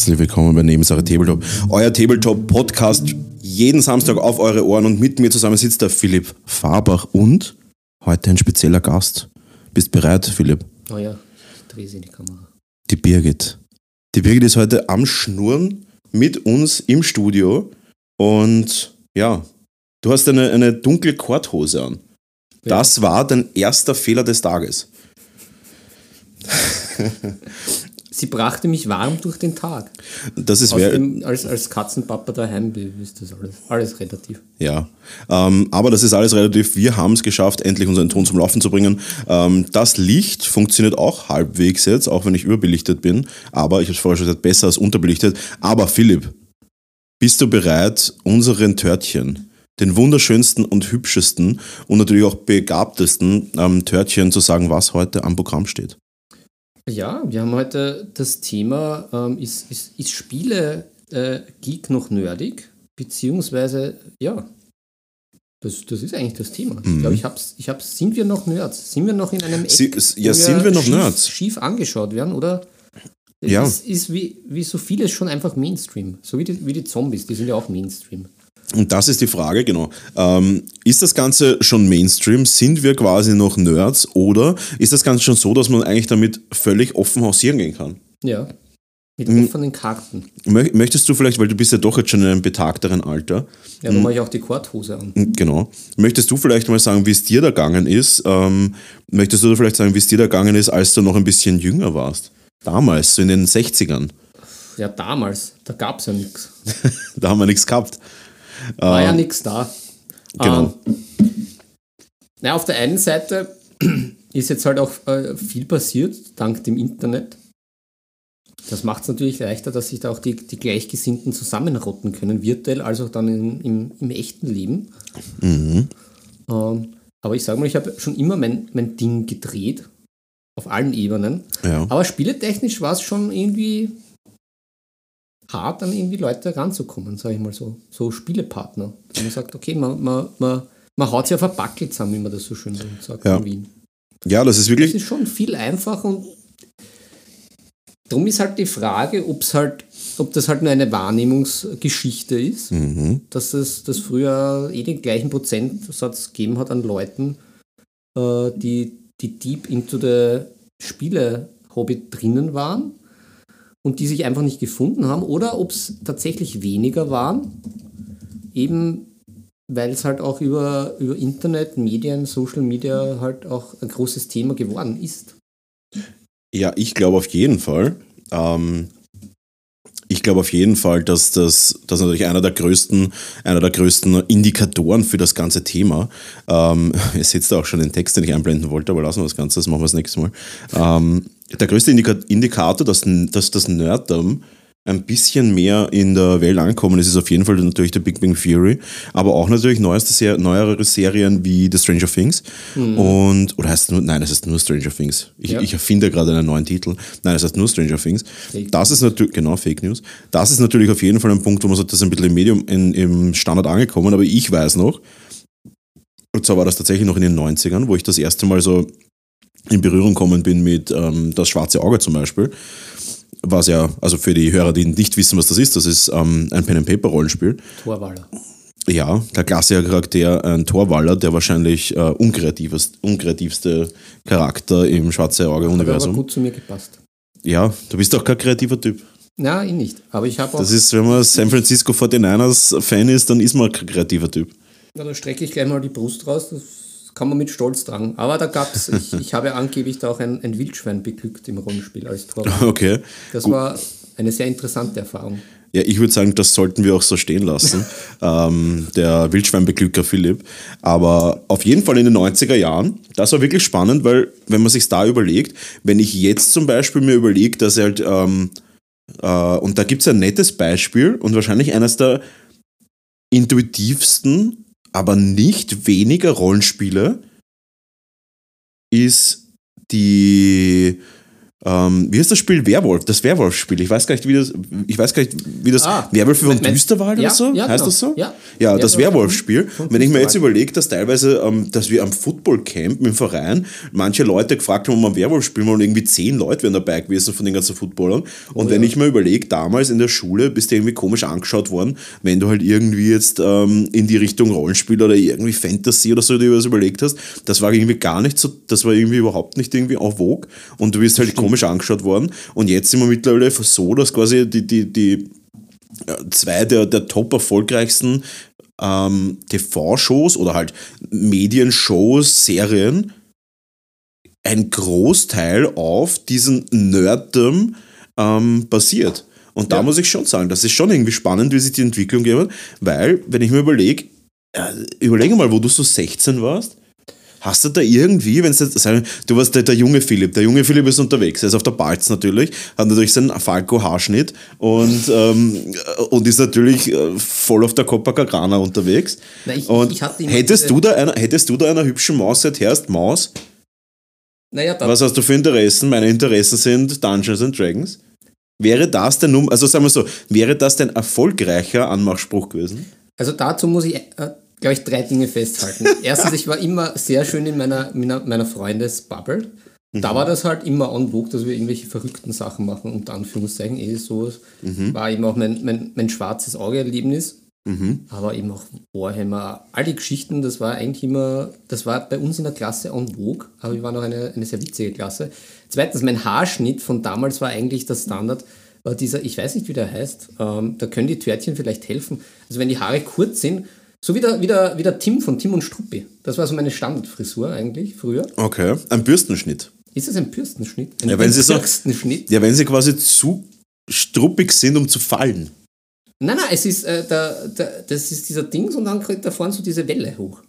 Herzlich willkommen bei Nebensache Tabletop. Euer Tabletop-Podcast jeden Samstag auf eure Ohren und mit mir zusammen sitzt der Philipp Fabach und heute ein spezieller Gast. Bist bereit, Philipp? Oh ja, ich drehe sie in die Kamera. Die Birgit. Die Birgit ist heute am Schnurren mit uns im Studio und ja, du hast eine, eine dunkle Korthose an. Ja. Das war dein erster Fehler des Tages. Sie brachte mich warm durch den Tag. Das ist Außerdem, als, als Katzenpapa daheim ist das alles, alles relativ. Ja, ähm, aber das ist alles relativ. Wir haben es geschafft, endlich unseren Ton zum Laufen zu bringen. Ähm, das Licht funktioniert auch halbwegs jetzt, auch wenn ich überbelichtet bin. Aber ich habe es vorher schon gesagt, besser als unterbelichtet. Aber Philipp, bist du bereit, unseren Törtchen, den wunderschönsten und hübschesten und natürlich auch begabtesten ähm, Törtchen zu sagen, was heute am Programm steht? Ja, wir haben heute das Thema, ähm, ist, ist, ist Spiele äh, Geek noch nerdig? Beziehungsweise, ja, das, das ist eigentlich das Thema. Ich glaube, ich hab's, ich hab's, sind wir noch Nerds? Sind wir noch in einem Eck, Sie- ja, sind wir noch schief, Nerds? schief angeschaut werden? Oder Ja. es ist wie, wie so vieles schon einfach Mainstream. So wie die, wie die Zombies, die sind ja auch Mainstream. Und das ist die Frage, genau. Ähm, ist das Ganze schon Mainstream? Sind wir quasi noch Nerds? Oder ist das Ganze schon so, dass man eigentlich damit völlig offen hausieren gehen kann? Ja. Mit Mhm. offenen Karten. Mö- Möchtest du vielleicht, weil du bist ja doch jetzt schon in einem betagteren Alter, Ja, da mache ich auch die Korthose an. genau, möchtest du vielleicht mal sagen, wie es dir da gegangen ist? Ähm, möchtest du vielleicht sagen, wie es dir da gegangen ist, als du noch ein bisschen jünger warst? Damals, so in den 60ern. Ja, damals, da gab es ja nichts. Da haben wir nichts gehabt. War ja nichts da. Genau. Ähm, na, auf der einen Seite ist jetzt halt auch äh, viel passiert, dank dem Internet. Das macht es natürlich leichter, dass sich da auch die, die Gleichgesinnten zusammenrotten können, virtuell, als auch dann in, im, im echten Leben. Mhm. Ähm, aber ich sage mal, ich habe schon immer mein, mein Ding gedreht, auf allen Ebenen. Ja. Aber spieletechnisch war es schon irgendwie hart, an irgendwie Leute ranzukommen, sage ich mal so. So Spielepartner. Wenn man sagt, okay, man, man, man, man haut sich auf ein Backel zusammen, wie man das so schön sagt Ja. in Wien. ja, das ist Das wirklich. ist schon viel einfacher und darum ist halt die Frage, ob's halt, ob das halt nur eine Wahrnehmungsgeschichte ist, Mhm. dass es das früher eh den gleichen Prozentsatz gegeben hat an Leuten, äh, die, die deep into the Spiele-Hobby drinnen waren und die sich einfach nicht gefunden haben oder ob es tatsächlich weniger waren, eben weil es halt auch über, über Internet, Medien, Social Media halt auch ein großes Thema geworden ist. Ja, ich glaube auf jeden Fall. Ähm, ich glaube auf jeden Fall, dass das, das natürlich einer der größten, einer der größten Indikatoren für das ganze Thema. Ähm, ihr seht da auch schon den Text, den ich einblenden wollte, aber lassen wir das Ganze, das machen wir das nächste Mal. Ähm, der größte Indika Indikator, dass, dass das Nerddom ein bisschen mehr in der Welt angekommen ist, ist auf jeden Fall natürlich der Big Bang Theory, aber auch natürlich neueste neuere Serien wie The Stranger Things und, oder heißt es nur, nein, es heißt nur Stranger Things. Ich, Ja. ich erfinde gerade einen neuen Titel. Nein, es heißt nur Stranger Things. Fake Das ist natürlich, genau, Fake News. Das ist natürlich auf jeden Fall ein Punkt, wo man sagt, das ist ein bisschen im Medium, in, im Standard angekommen, aber ich weiß noch, und zwar war das tatsächlich noch in den 90ern, wo ich das erste Mal so in Berührung gekommen bin mit ähm, das schwarze Auge zum Beispiel. Was ja, also für die Hörer, die nicht wissen, was das ist, das ist ähm, ein Pen-and-Paper-Rollenspiel. Torwaller. Ja, der klassische Charakter, ein Torwaller, der wahrscheinlich äh, unkreativst, unkreativste Charakter im schwarze Auge-Universum. gut zu mir gepasst. Ja, du bist doch kein kreativer Typ. Na, ich nicht. Aber ich habe auch, Das ist, wenn man San Francisco 49ers Fan ist, dann ist man kein kreativer Typ. ja, da strecke ich gleich mal die Brust raus. Das kann man mit Stolz tragen. Aber da gab es, ich, ich habe angeblich da auch ein, ein Wildschwein beglückt im Rollenspiel als Torwaller. Okay. Das war eine sehr interessante Erfahrung. Ja, ich würde sagen, das sollten wir auch so stehen lassen. ähm, der Wildschweinbeglücker Philipp. Aber auf jeden Fall in den 90er Jahren, das war wirklich spannend, weil, wenn man sich da überlegt, wenn ich jetzt zum Beispiel mir überlege, dass er halt, ähm, äh, und da gibt es ein nettes Beispiel und wahrscheinlich eines der intuitivsten, aber nicht weniger Rollenspiele, ist die ähm, wie heißt das Spiel? Werwolf, das Werwolf-Spiel. Ich weiß gar nicht, wie das, ich weiß gar nicht, wie das, Ah, Werwölfe von Düsterwald ja, oder so? ja, heißt genau. das so? Ja. Ja, das Werwolf Werwolf-Spiel. von Wenn ich mir jetzt überlege, dass teilweise, ähm, dass wir am Footballcamp im Verein manche Leute gefragt haben, ob wir ein Werwolf spielen wollen und irgendwie zehn Leute wären dabei gewesen von den ganzen Footballern. Und Oh wenn ich mir überlege, damals in der Schule bist du irgendwie komisch angeschaut worden, wenn du halt irgendwie jetzt ähm, in die Richtung Rollenspiel oder irgendwie Fantasy oder so dir was überlegt hast. Das war irgendwie gar nicht so, das war irgendwie überhaupt nicht irgendwie en vogue und du wirst halt komisch angeschaut worden. Und jetzt sind wir mittlerweile so, dass quasi die, die, die äh, zwei der, der top erfolgreichsten ähm, TV-Shows oder halt Medienshows, Serien ein Großteil auf diesen Nerddom ähm, basiert. Und da Ja. muss ich schon sagen, das ist schon irgendwie spannend, wie sich die Entwicklung geht, weil, wenn ich mir überlege, äh, überlege mal, wo du so 16 warst, Hast du da irgendwie, wenn es sagen, du warst der, der junge Philipp, der junge Philipp ist unterwegs, er ist auf der Balz natürlich, hat natürlich seinen Falco-Haarschnitt und, ähm, und ist natürlich äh, voll auf der Copacabana unterwegs. Na, ich- und ich hättest, du da einer, hättest du da einer hübschen Maus seit Herst Maus? Naja, Was hast du für Interessen? Meine Interessen sind Dungeons and Dragons. Wäre das denn, also sagen wir so, wäre das denn erfolgreicher Anmachspruch gewesen? also dazu muss ich, äh, glaube ich, drei Dinge festhalten. Erstens, ich war immer sehr schön in meiner, meiner, meiner Freundesbubble. Da war das halt immer en vogue, dass wir irgendwelche verrückten Sachen machen, unter Anführungszeichen. Eh so war eben auch mein, mein, mein schwarzes Auge-Erlebnis. Aber eben auch Warhammer, all die Geschichten, das war eigentlich immer, das war bei uns in der Klasse en vogue, aber wir waren auch eine, eine sehr witzige Klasse. Zweitens, mein Haarschnitt von damals war eigentlich der Standard, war dieser, ich weiß nicht, wie der heißt, ähm, da können die Törtchen vielleicht helfen. Also wenn die Haare kurz sind, so wie der, wie der, wie der Tim von Tim und Struppi. Das war so meine Standardfrisur eigentlich früher. Okay, ein Bürstenschnitt. Ist das ein Bürstenschnitt? Ein, Ja, wenn ein sie so- Bürstenschnitt? Ja, wenn sie quasi zu struppig sind, um zu fallen. Nein, nein, es ist, äh, der, der, das ist dieser Dings und dann kriegt da vorne so diese Welle hoch.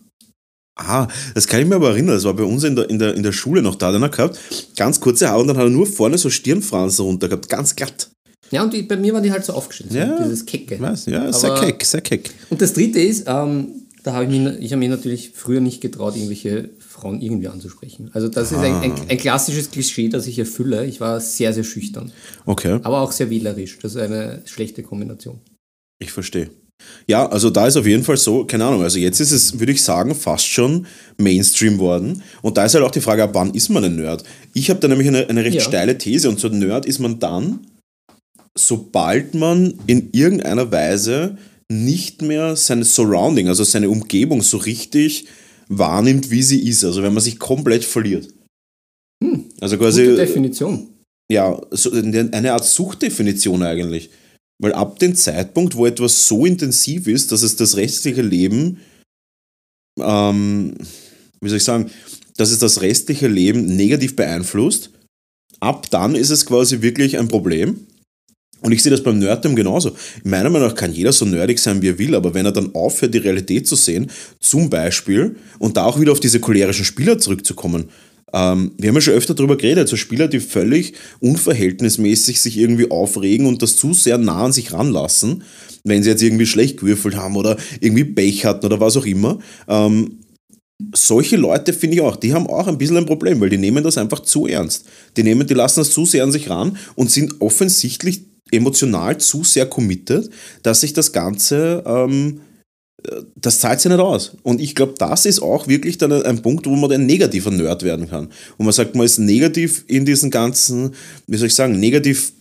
Ah, das kann ich mir aber erinnern. Das war bei uns in der, in der, in der Schule noch da, hat einer gehabt. Ganz kurze Haare und dann hat er nur vorne so Stirnfransen runter gehabt, ganz glatt. Ja, und die, bei mir waren die halt so aufgestellt, so Ja, dieses Kecke. Weiß, ja, sehr Aber- keck, sehr keck. Und das dritte ist, ähm, da habe ich mich, ich habe mich natürlich früher nicht getraut, irgendwelche Frauen irgendwie anzusprechen. Also das ist ein, ein, ein klassisches Klischee, das ich erfülle. Ich war sehr, sehr schüchtern, Okay, aber auch sehr wählerisch. Das ist eine schlechte Kombination. ich verstehe. Ja, also da ist auf jeden Fall so, keine Ahnung, also jetzt ist es, würde ich sagen, fast schon Mainstream worden. Und da ist halt auch die Frage, ab wann ist man ein Nerd? Ich habe da nämlich eine, eine recht Ja. steile These und so ein Nerd ist man dann, sobald man in irgendeiner Weise nicht mehr seine Surrounding, also seine Umgebung so richtig wahrnimmt, wie sie ist. Also wenn man sich komplett verliert. Also quasi Gute Definition. ja, so eine eine Art Suchtdefinition eigentlich. Weil ab dem Zeitpunkt, wo etwas so intensiv ist, dass es das restliche Leben, ähm, wie soll ich sagen, dass es das restliche Leben negativ beeinflusst, ab dann ist es quasi wirklich ein Problem. Und ich sehe das beim Nerddom genauso. Meiner Meinung nach kann jeder so nerdig sein, wie er will, aber wenn er dann aufhört, die Realität zu sehen, zum Beispiel, und da auch wieder auf diese cholerischen Spieler zurückzukommen, ähm, wir haben ja schon öfter darüber geredet, so Spieler, die völlig unverhältnismäßig sich irgendwie aufregen und das zu sehr nah an sich ranlassen, wenn sie jetzt irgendwie schlecht gewürfelt haben oder irgendwie Pech hatten oder was auch immer. Ähm, solche Leute finde ich auch, die haben auch ein bisschen ein Problem, weil die nehmen das einfach zu ernst. Die nehmen, die lassen das zu sehr an sich ran und sind offensichtlich emotional zu sehr committed, dass sich das Ganze, ähm, äh, das zahlt sich nicht aus. Und ich glaube, das ist auch wirklich dann ein, Punkt, wo man ein negativer Nerd werden kann. Wo man sagt, man ist negativ in diesen ganzen, wie soll ich sagen, negativ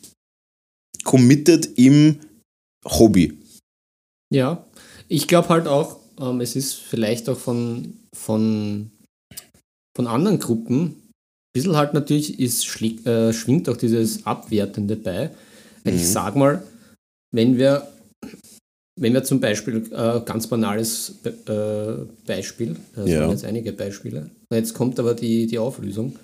committed im Hobby. Ja, ich glaube halt auch, ähm, es ist vielleicht auch von, von, von anderen Gruppen, ein bisschen halt natürlich ist, schlägt, äh, schwingt auch dieses Abwertende bei. Weil Ich Mhm. sag mal, wenn wir, wenn wir zum Beispiel, äh, ganz banales Be äh, Beispiel, da Ja. sind jetzt einige Beispiele, jetzt kommt aber die, die Auflösung.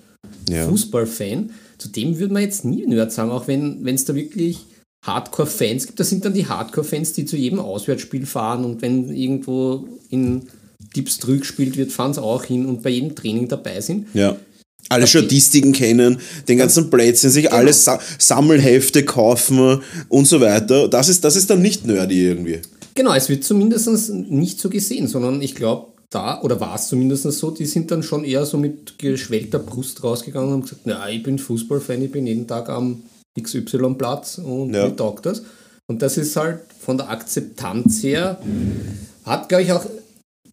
Ja. Fußballfan, zu dem würde man jetzt nie Nerd sagen, auch wenn es da wirklich Hardcore-Fans gibt. Das sind dann die Hardcore-Fans, die zu jedem Auswärtsspiel fahren und wenn irgendwo in Diebstrück gespielt wird, fahren sie auch hin und bei jedem Training dabei sind. Ja. Alle Statistiken kennen, den ganzen Plätzchen, sich alle Sa Sammelhefte kaufen und so weiter. Das ist, das ist dann nicht nerdy irgendwie. Genau, es wird zumindest nicht so gesehen, sondern ich glaube, da, oder war es zumindest so, die sind dann schon eher so mit geschwellter Brust rausgegangen und haben gesagt, na, ich bin Fußballfan, ich bin jeden Tag am XY-Platz und ja. mir taugt das. Und das ist halt von der Akzeptanz her, hat, glaube ich, auch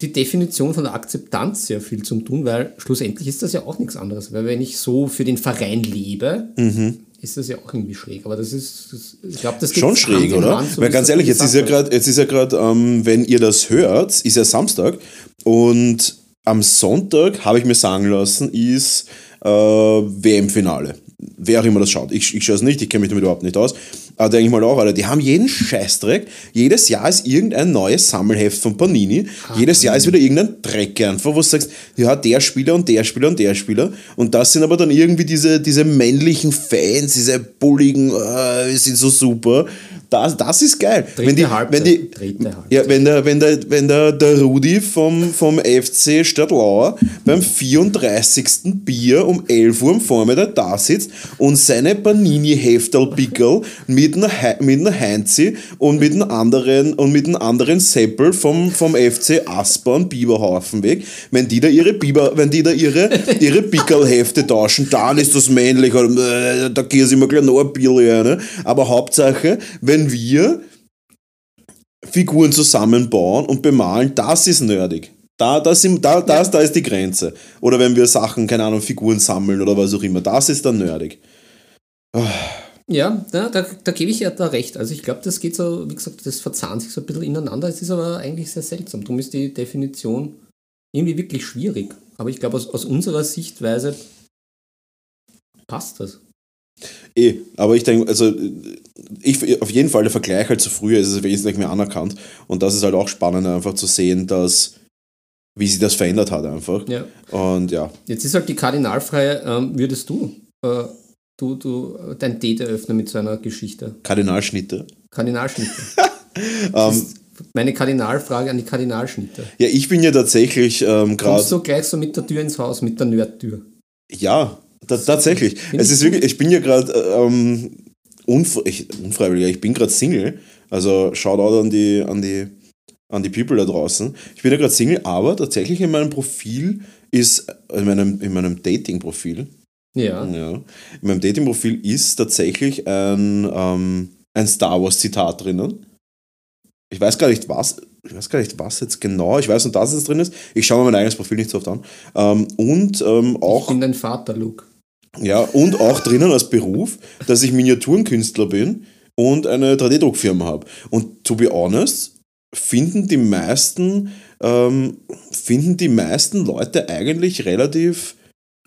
die Definition von der Akzeptanz sehr viel zu tun, weil schlussendlich ist das ja auch nichts anderes. Weil wenn ich so für den Verein lebe, mhm. ist das ja auch irgendwie schräg. Aber das ist, das, ich glaube, das geht schon schräg, oder? Hand, so weil ganz ehrlich, jetzt ist, ja grad, jetzt ist ja gerade, ähm, wenn ihr das hört, ist ja Samstag und am Sonntag habe ich mir sagen lassen, ist äh, WM-Finale. Wer auch immer das schaut. Ich, ich schaue es nicht, ich kenne mich damit überhaupt nicht aus. Aber denke ich mal auch, Alter, die haben jeden Scheißdreck. Jedes Jahr ist irgendein neues Sammelheft von Panini. Ah, Jedes Jahr ist wieder irgendein Dreck einfach, wo du sagst, ja, der Spieler und der Spieler und der Spieler. Und das sind aber dann irgendwie diese, diese männlichen Fans, diese bulligen, äh, sind so super. Das, das ist geil. Dritte wenn die, Halbzeit. Wenn die, ja, wenn der, wenn der, wenn der, der Rudi vom, vom FC Stadtlauer beim 34. Bier um 11 Uhr am Vormittag da sitzt und seine Panini-Heftal-Pickel mit einer, mit einer Heinzi und mit einem anderen, und mit einem anderen Seppel vom, vom FC Aspern Biberhaufenweg, wenn die da ihre Biber, wenn die da ihre, ihre Pickelhefte tauschen, dann ist das männlich, äh, da gehen sie immer gleich noch ein Bier, ne? aber Hauptsache, wenn wir Figuren zusammenbauen und bemalen, das ist nerdig. Da, das, da, das, da ist die Grenze. Oder wenn wir Sachen, keine Ahnung, Figuren sammeln oder was auch immer, das ist dann nerdig. Ja, da, da, da gebe ich ja da recht. Also ich glaube, das geht so, wie gesagt, das verzahnt sich so ein bisschen ineinander. Es ist aber eigentlich sehr seltsam. Darum ist die Definition irgendwie wirklich schwierig. Aber ich glaube, aus, aus unserer Sichtweise passt das. Eh, aber ich denke, also ich, auf jeden Fall der Vergleich halt zu früher ist es wesentlich mehr anerkannt und das ist halt auch spannend einfach zu sehen, dass wie sich das verändert hat einfach. Ja. Und ja. Jetzt ist halt die Kardinalfreie, ähm, würdest du, äh, du, du dein Date eröffnen mit so einer Geschichte? Kardinalschnitte. Kardinalschnitte. um, meine Kardinalfrage an die Kardinalschnitte. Ja, ich bin ja tatsächlich ähm, gerade. Kommst du gleich so mit der Tür ins Haus, mit der Nerdtür? Ja, da, tatsächlich. Es ist wirklich, ich bin ja gerade ähm, unfre ich, unfreiwillig, ich bin gerade Single. Also Shoutout an die, an die, an die People da draußen. Ich bin ja gerade Single, aber tatsächlich in meinem Profil ist, in meinem, in meinem Dating-Profil, ja. ja. In meinem Dating-Profil ist tatsächlich ein, ähm, ein Star Wars-Zitat drinnen. Ich weiß gar nicht, was, ich weiß gar nicht, was jetzt genau, ich weiß nur, dass es drin ist. Ich schaue mir mein eigenes Profil nicht so oft an. Ähm, und ähm, auch. Ich bin dein Vater, Luke. Ja, und auch drinnen als Beruf, dass ich Miniaturenkünstler bin und eine 3D-Druckfirma habe. Und to be honest, finden die meisten, ähm, finden die meisten Leute eigentlich relativ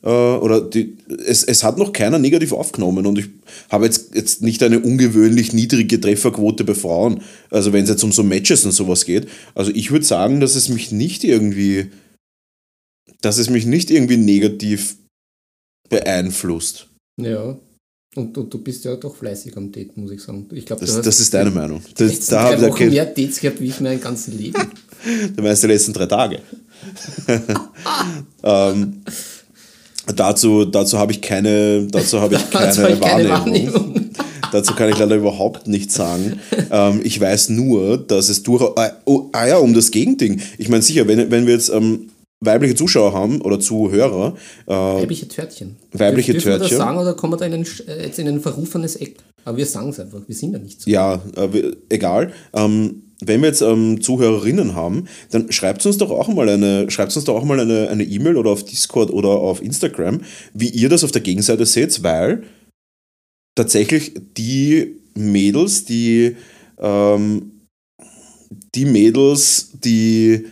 äh, oder die, es, es hat noch keiner negativ aufgenommen und ich habe jetzt, jetzt nicht eine ungewöhnlich niedrige Trefferquote bei Frauen, also wenn es jetzt um so Matches und sowas geht. Also ich würde sagen, dass es mich nicht irgendwie, dass es mich nicht irgendwie negativ beeinflusst. Ja. Und, und, du bist ja doch fleißig am Date, muss ich sagen. Ich glaub, das, das ist deine Meinung. Das, da drei Wochen mehr Dates gehabt, wie ich mein ganzes Leben. du meinst die letzten drei Tage. ähm, dazu dazu habe ich keine, dazu habe ich keine, Wahrnehmung. keine Wahrnehmung. dazu kann ich leider überhaupt nichts sagen. Ähm, ich weiß nur, dass es durchaus. Äh, oh, ah ja, um das Gegending. Ich meine, sicher, wenn, wenn wir jetzt. Ähm, weibliche Zuschauer haben oder Zuhörer. Äh, weibliche Törtchen. Weibliche Dürfen Törtchen. wir das sagen oder kommen wir da in ein, äh, jetzt in ein verrufenes Eck? Aber wir sagen es einfach, wir sind ja nicht so. Ja, äh, egal. Ähm, wenn wir jetzt ähm, Zuhörerinnen haben, dann schreibt uns doch auch mal eine, schreibt uns doch auch mal eine eine E-Mail oder auf Discord oder auf Instagram, wie ihr das auf der Gegenseite seht, weil tatsächlich die Mädels, die ähm, die Mädels, die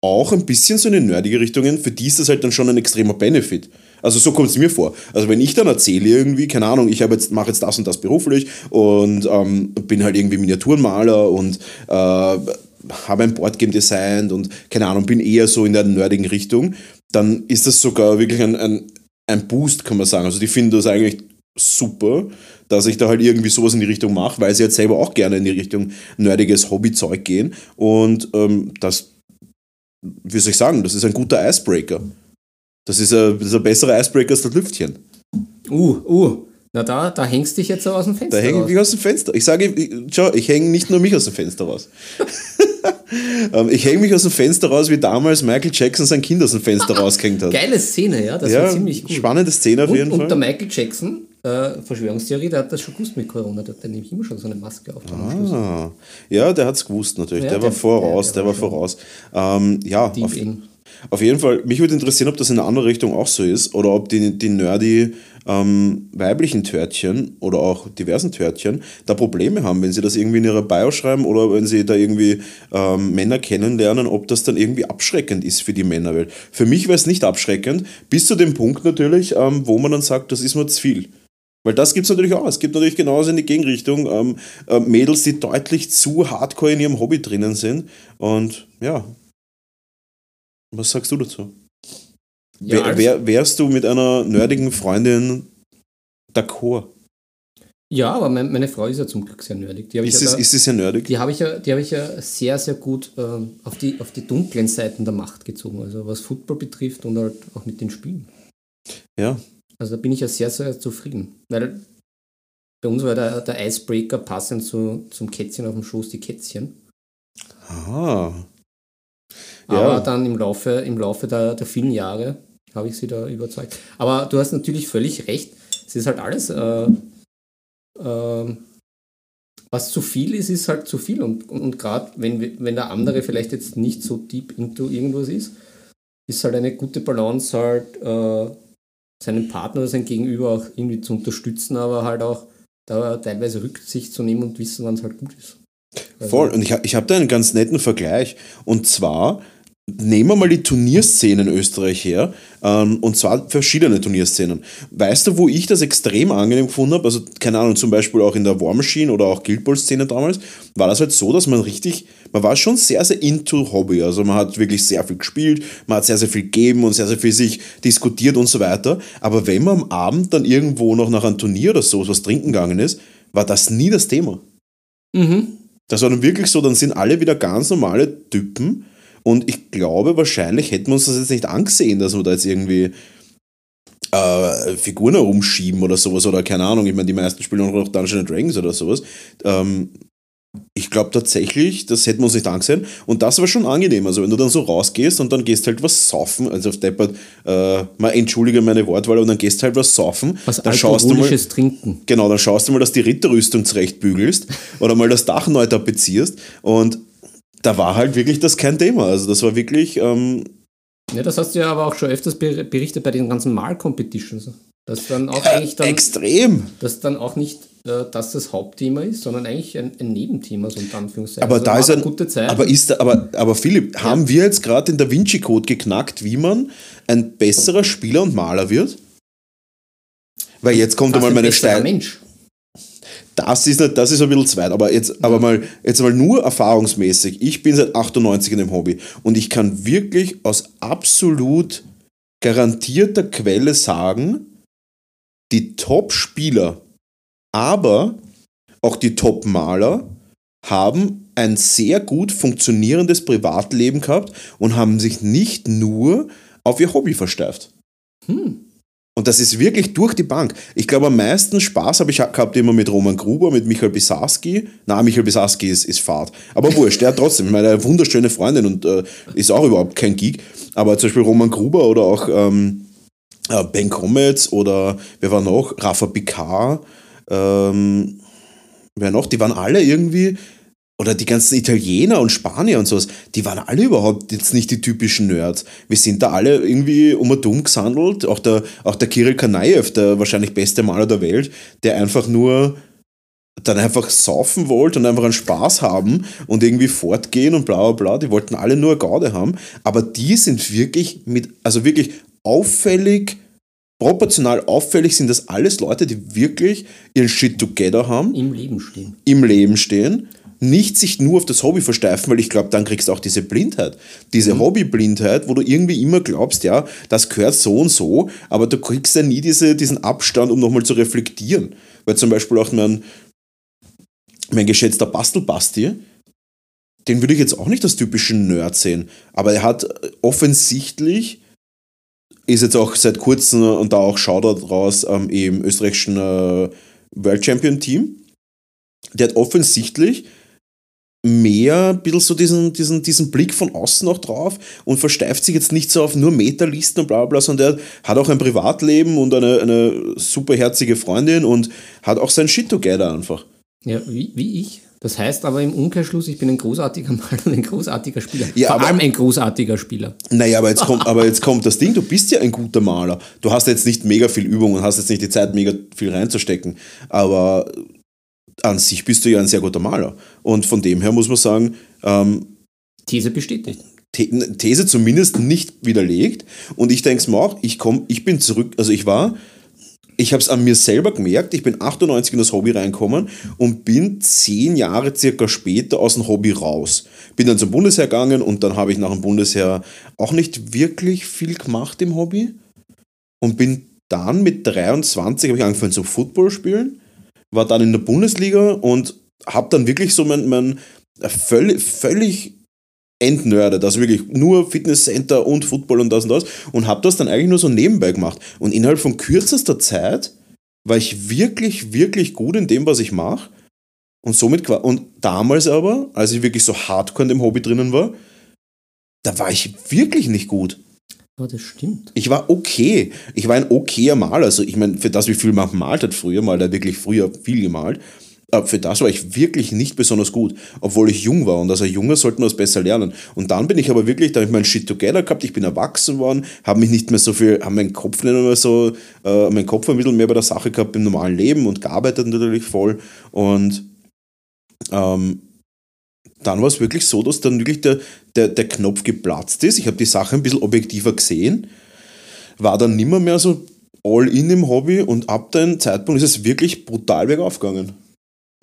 auch ein bisschen so in nerdige Richtungen, für die ist das halt dann schon ein extremer Benefit. Also so kommt es mir vor. Also wenn ich dann erzähle irgendwie, keine Ahnung, ich jetzt, mache jetzt das und das beruflich und ähm, bin halt irgendwie Miniaturenmaler und äh, habe ein Boardgame designt und keine Ahnung, bin eher so in der nerdigen Richtung, dann ist das sogar wirklich ein, ein, ein Boost, kann man sagen. Also die finden das eigentlich super, dass ich da halt irgendwie sowas in die Richtung mache, weil sie jetzt selber auch gerne in die Richtung nerdiges Hobbyzeug gehen und ähm, das wie soll ich sagen, das ist ein guter Icebreaker. Das ist ein, das ist ein besserer Icebreaker als das Lüftchen. Uh, uh. Na da, da hängst du dich jetzt aus dem Fenster Da hänge ich aus dem Fenster. Ich sage, ich, schau, ich hänge nicht nur mich aus dem Fenster raus. Ähm, ich hänge mich aus dem Fenster raus, wie damals Michael Jackson sein Kind aus dem Fenster rausgehängt hat. Geile Szene, ja, das ja, war ziemlich gut. Spannende Szene auf und, jeden und Fall. der Michael Jackson, äh, Verschwörungstheorie, der hat das schon gewusst mit Corona, der hat nämlich immer schon so eine Maske auf. Ah, ja, der hat es gewusst natürlich. Ja, der, war der- voraus, der- der, der war war voraus. Ähm, ja, Deep auf, in. auf jeden Fall. Mich würde interessieren, ob das in eine andere Richtung auch so ist oder ob die, die nerdy ähm, weiblichen Törtchen oder auch diversen Törtchen da Probleme haben, wenn sie das irgendwie in ihrer Bio schreiben oder wenn sie da irgendwie ähm, Männer kennenlernen, ob das dann irgendwie abschreckend ist für die Männerwelt. Für mich wäre es nicht abschreckend, bis zu dem Punkt natürlich, ähm, wo man dann sagt, das ist mir zu viel. Weil das gibt es natürlich auch. Es gibt natürlich genauso in die Gegenrichtung ähm, äh, Mädels, die deutlich zu hardcore in ihrem Hobby drinnen sind. Und ja. Was sagst du dazu? Ja, Wär, also- wär, wärst du mit einer nerdigen Freundin d'accord? Ja, aber mein, meine Frau ist ja zum Glück sehr nerdig. Die Ist ja es, da- ist es ja nerdig? die habe ich, ja, die habe ich ja sehr, sehr gut ähm, auf, die, auf die dunklen Seiten der Macht gezogen. Also was Football betrifft und halt auch mit den Spielen. Ja. Also da bin ich ja sehr, sehr zufrieden. Weil bei uns war der, der Icebreaker passend zu, zum Kätzchen auf dem Schoß, die Kätzchen. Aha. Aber Ja. dann im Laufe, im Laufe der, der vielen Jahre habe ich sie da überzeugt. Aber du hast natürlich völlig recht. Es ist halt alles, äh, äh, was zu viel ist, ist halt zu viel. Und, und, und gerade wenn, wenn der andere vielleicht jetzt nicht so deep into irgendwas ist, ist halt eine gute Balance halt äh, seinen Partner oder sein Gegenüber auch irgendwie zu unterstützen, aber halt auch da teilweise Rücksicht zu nehmen und wissen, wann es halt gut ist. Also- Voll. Und ich, ich habe da einen ganz netten Vergleich. Und zwar, nehmen wir mal die Turnierszene in Österreich her. Ähm, und zwar verschiedene Turnierszenen. Weißt du, wo ich das extrem angenehm gefunden habe? Also, keine Ahnung, zum Beispiel auch in der War Machine oder auch Guild Ball-Szene damals, war das halt so, dass man richtig, man war schon sehr, sehr into Hobby. Also, man hat wirklich sehr viel gespielt, man hat sehr, sehr viel gegeben und sehr, sehr viel sich diskutiert und so weiter. Aber wenn man am Abend dann irgendwo noch nach einem Turnier oder so was trinken gegangen ist, war das nie das Thema. Mhm. Das war dann wirklich so, dann sind alle wieder ganz normale Typen. Und ich glaube, wahrscheinlich hätten wir uns das jetzt nicht angesehen, dass wir da jetzt irgendwie äh, Figuren herumschieben oder sowas. Oder keine Ahnung, ich meine, die meisten spielen auch noch Dungeons Dragons oder sowas. Ähm, ich glaube tatsächlich, das hätten wir uns nicht angesehen. Und das war schon angenehm. Also, wenn du dann so rausgehst und dann gehst halt was saufen, also auf Deppert, äh, mal entschuldige meine Wortwahl, aber dann gehst halt was saufen. Was dann schaust du mal, Trinken. Genau, dann schaust du mal, dass die Ritterrüstung zurechtbügelst oder mal das Dach neu tapezierst. Und da war halt wirklich das kein Thema. Also das war wirklich, ähm, Ja, das hast du ja aber auch schon öfters ber- berichtet bei den ganzen Mal-Competitions. Dass dann auch eigentlich dann, extrem. dass dann auch nicht äh, das das Hauptthema ist, sondern eigentlich ein, ein Nebenthema, so unter Anführungszeichen. Aber Also da ist ein, gute Zeit. aber ist da, aber, aber Philipp, haben wir jetzt gerade den Da Vinci Code geknackt, wie man ein besserer Spieler und Maler wird? Weil jetzt kommt einmal ein meine besserer Stein. Mensch. Das ist, nicht, das ist ein bisschen zweit, aber jetzt, aber mal, jetzt mal nur erfahrungsmäßig. Ich bin seit 98 in dem Hobby und ich kann wirklich aus absolut garantierter Quelle sagen, die Top-Spieler, aber auch die Top-Maler haben ein sehr gut funktionierendes Privatleben gehabt und haben sich nicht nur auf ihr Hobby versteift. Und das ist wirklich durch die Bank. Ich glaube, am meisten Spaß habe ich gehabt immer mit Roman Gruber, mit Michael Bisarski. Na, Michael Bisarski ist, ist Fahrt. Aber wurscht, der hat trotzdem, ich meine, eine wunderschöne Freundin und äh, ist auch überhaupt kein Geek. Aber zum Beispiel Roman Gruber oder auch ähm, äh, Ben Comets oder wer war noch? Rafa Picard. Ähm, wer noch? Die waren alle irgendwie oder die ganzen Italiener und Spanier und sowas, die waren alle überhaupt jetzt nicht die typischen Nerds. Wir sind da alle irgendwie um und dumm gesandelt. Auch der, auch der Kirill Kanaev, der wahrscheinlich beste Maler der Welt, der einfach nur dann einfach saufen wollte und einfach einen Spaß haben und irgendwie fortgehen und bla bla bla. Die wollten alle nur eine Gaude haben. Aber die sind wirklich mit, also wirklich auffällig, proportional auffällig sind das alles Leute, die wirklich ihren Shit together haben Im Leben stehen. im Leben stehen, nicht sich nur auf das Hobby versteifen, weil ich glaube, dann kriegst du auch diese Blindheit. Diese Hobbyblindheit, wo du irgendwie immer glaubst, ja, das gehört so und so, aber du kriegst ja nie diese, diesen Abstand, um nochmal zu reflektieren. Weil zum Beispiel auch mein, mein geschätzter Bastelbasti, den würde ich jetzt auch nicht als typischen Nerd sehen, aber er hat offensichtlich ist jetzt auch seit kurzem und da auch Shoutout raus ähm, im österreichischen äh, World Champion Team. Der hat offensichtlich mehr ein bisschen so diesen, diesen, diesen Blick von außen noch drauf und versteift sich jetzt nicht so auf nur Meterlisten und bla bla, sondern der hat auch ein Privatleben und eine, eine superherzige Freundin und hat auch sein Shit together einfach. Ja, wie, wie ich. Das heißt aber im Umkehrschluss, ich bin ein großartiger Maler und ein großartiger Spieler. Ja, Vor aber- allem ein großartiger Spieler. Naja, aber jetzt, kommt, aber jetzt kommt das Ding, du bist ja ein guter Maler. Du hast jetzt nicht mega viel Übung und hast jetzt nicht die Zeit, mega viel reinzustecken. Aber an sich bist du ja ein sehr guter Maler. Und von dem her muss man sagen, ähm, These bestätigt. The- These zumindest nicht widerlegt. Und ich denke es mir auch, ich, komm, ich bin zurück, also ich war, ich habe es an mir selber gemerkt, ich bin 98 in das Hobby reinkommen und bin zehn Jahre circa später aus dem Hobby raus. Bin dann zum Bundesheer gegangen und dann habe ich nach dem Bundesheer auch nicht wirklich viel gemacht im Hobby und bin dann mit 23 habe ich angefangen zu Football spielen, war dann in der Bundesliga und habe dann wirklich so mein, mein völlig, völlig entnerdet, also wirklich nur Fitnesscenter und Football und das und das und habe das dann eigentlich nur so nebenbei gemacht. Und innerhalb von kürzester Zeit war ich wirklich, wirklich gut in dem, was ich mache. Und somit, und damals aber, als ich wirklich so hardcore in dem Hobby drinnen war, da war ich wirklich nicht gut. Aber das stimmt. Ich war okay. Ich war ein okayer Maler. Also ich meine, für das, wie viel man gemalt hat früher, mal da wirklich früher viel gemalt, für das war ich wirklich nicht besonders gut, obwohl ich jung war. Und als ein Junger sollte man das besser lernen. Und dann bin ich aber wirklich, da habe ich meinen Shit together gehabt, ich bin erwachsen worden, habe mich nicht mehr so viel, habe meinen Kopf nicht mehr so, äh, meinen Kopf ein bisschen mehr bei der Sache gehabt im normalen Leben und gearbeitet natürlich voll. Und ähm, dann war es wirklich so, dass dann wirklich der, der, der Knopf geplatzt ist. Ich habe die Sache ein bisschen objektiver gesehen, war dann nimmer mehr so all in im Hobby und ab dem Zeitpunkt ist es wirklich brutal bergauf gegangen.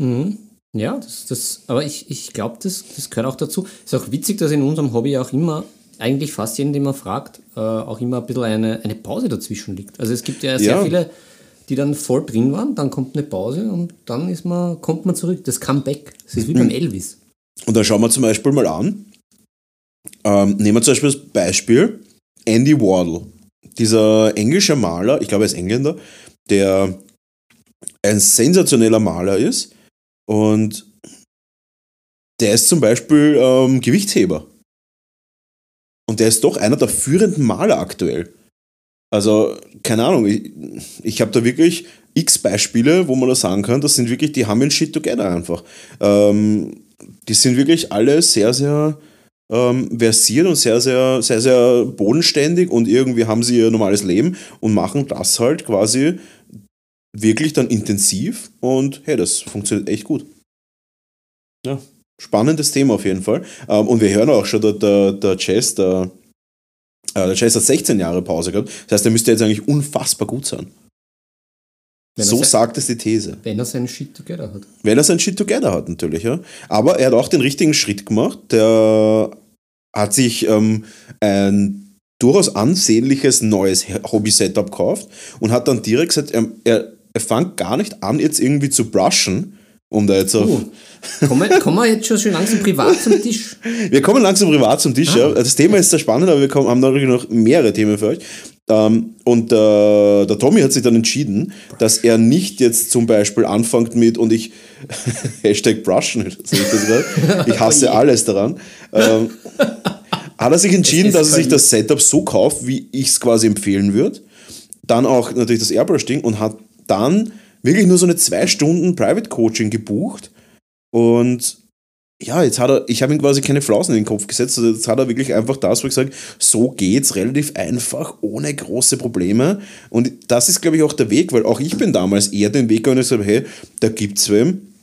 Mhm. Ja, das, das, aber ich, ich glaube, das, das gehört auch dazu. Ist auch witzig, dass in unserem Hobby auch immer, eigentlich fast jeden, den man fragt, äh, auch immer ein bisschen eine, eine Pause dazwischen liegt. Also es gibt ja sehr Ja. viele, die dann voll drin waren, dann kommt eine Pause und dann ist man, kommt man zurück. Das Comeback. Das ist wie beim Elvis. Und dann schauen wir zum Beispiel mal an, ähm, nehmen wir zum Beispiel das Beispiel Andy Wardle, dieser englische Maler, ich glaube er ist Engländer, der ein sensationeller Maler ist und der ist zum Beispiel ähm, Gewichtsheber. Und der ist doch einer der führenden Maler aktuell. Also, keine Ahnung, ich, ich habe da wirklich x Beispiele, wo man da sagen kann, das sind wirklich, die haben ein Shit together einfach. Ähm, die sind wirklich alle sehr, sehr ähm, versiert und sehr, sehr, sehr, sehr bodenständig und irgendwie haben sie ihr normales Leben und machen das halt quasi wirklich dann intensiv und hey, das funktioniert echt gut. Ja, spannendes Thema auf jeden Fall. Ähm, und wir hören auch schon, der, der, der Chess, der, äh, der Chess hat 16 Jahre Pause gehabt. Das heißt, der müsste jetzt eigentlich unfassbar gut sein. Wenn er So se- sagt es die These. Wenn er seinen Shit together hat. Weil er sein Shit together hat, natürlich, ja. Aber er hat auch den richtigen Schritt gemacht. Der hat sich ähm, ein durchaus ansehnliches neues Hobby-Setup gekauft und hat dann direkt gesagt, er, er, er fängt gar nicht an, jetzt irgendwie zu brushen, um da jetzt auf. Oh, kommen, wir- kommen wir jetzt schon, langsam privat zum Tisch? Wir kommen langsam privat zum Tisch. Ja. Das Thema ist sehr spannend, aber wir kommen, haben natürlich noch mehrere Themen für euch. Ähm, und äh, der Tommy hat sich dann entschieden, dass er nicht jetzt zum Beispiel anfängt mit und ich Hashtag brushen, ich das hasse Oh alles daran. Ähm, hat er sich entschieden, Es dass er sich das Setup so kauft, wie ich es quasi empfehlen würde. Dann auch natürlich das Airbrush-Ding und hat dann wirklich nur so eine zwei Stunden Private Coaching gebucht. Und ja, jetzt hat er, ich habe ihm quasi keine Flausen in den Kopf gesetzt. Also jetzt hat er wirklich einfach das, wo ich sage, so geht's relativ einfach, ohne große Probleme. Und das ist, glaube ich, auch der Weg, weil auch ich bin damals eher den Weg gegangen und gesagt, hey, da gibt's wem.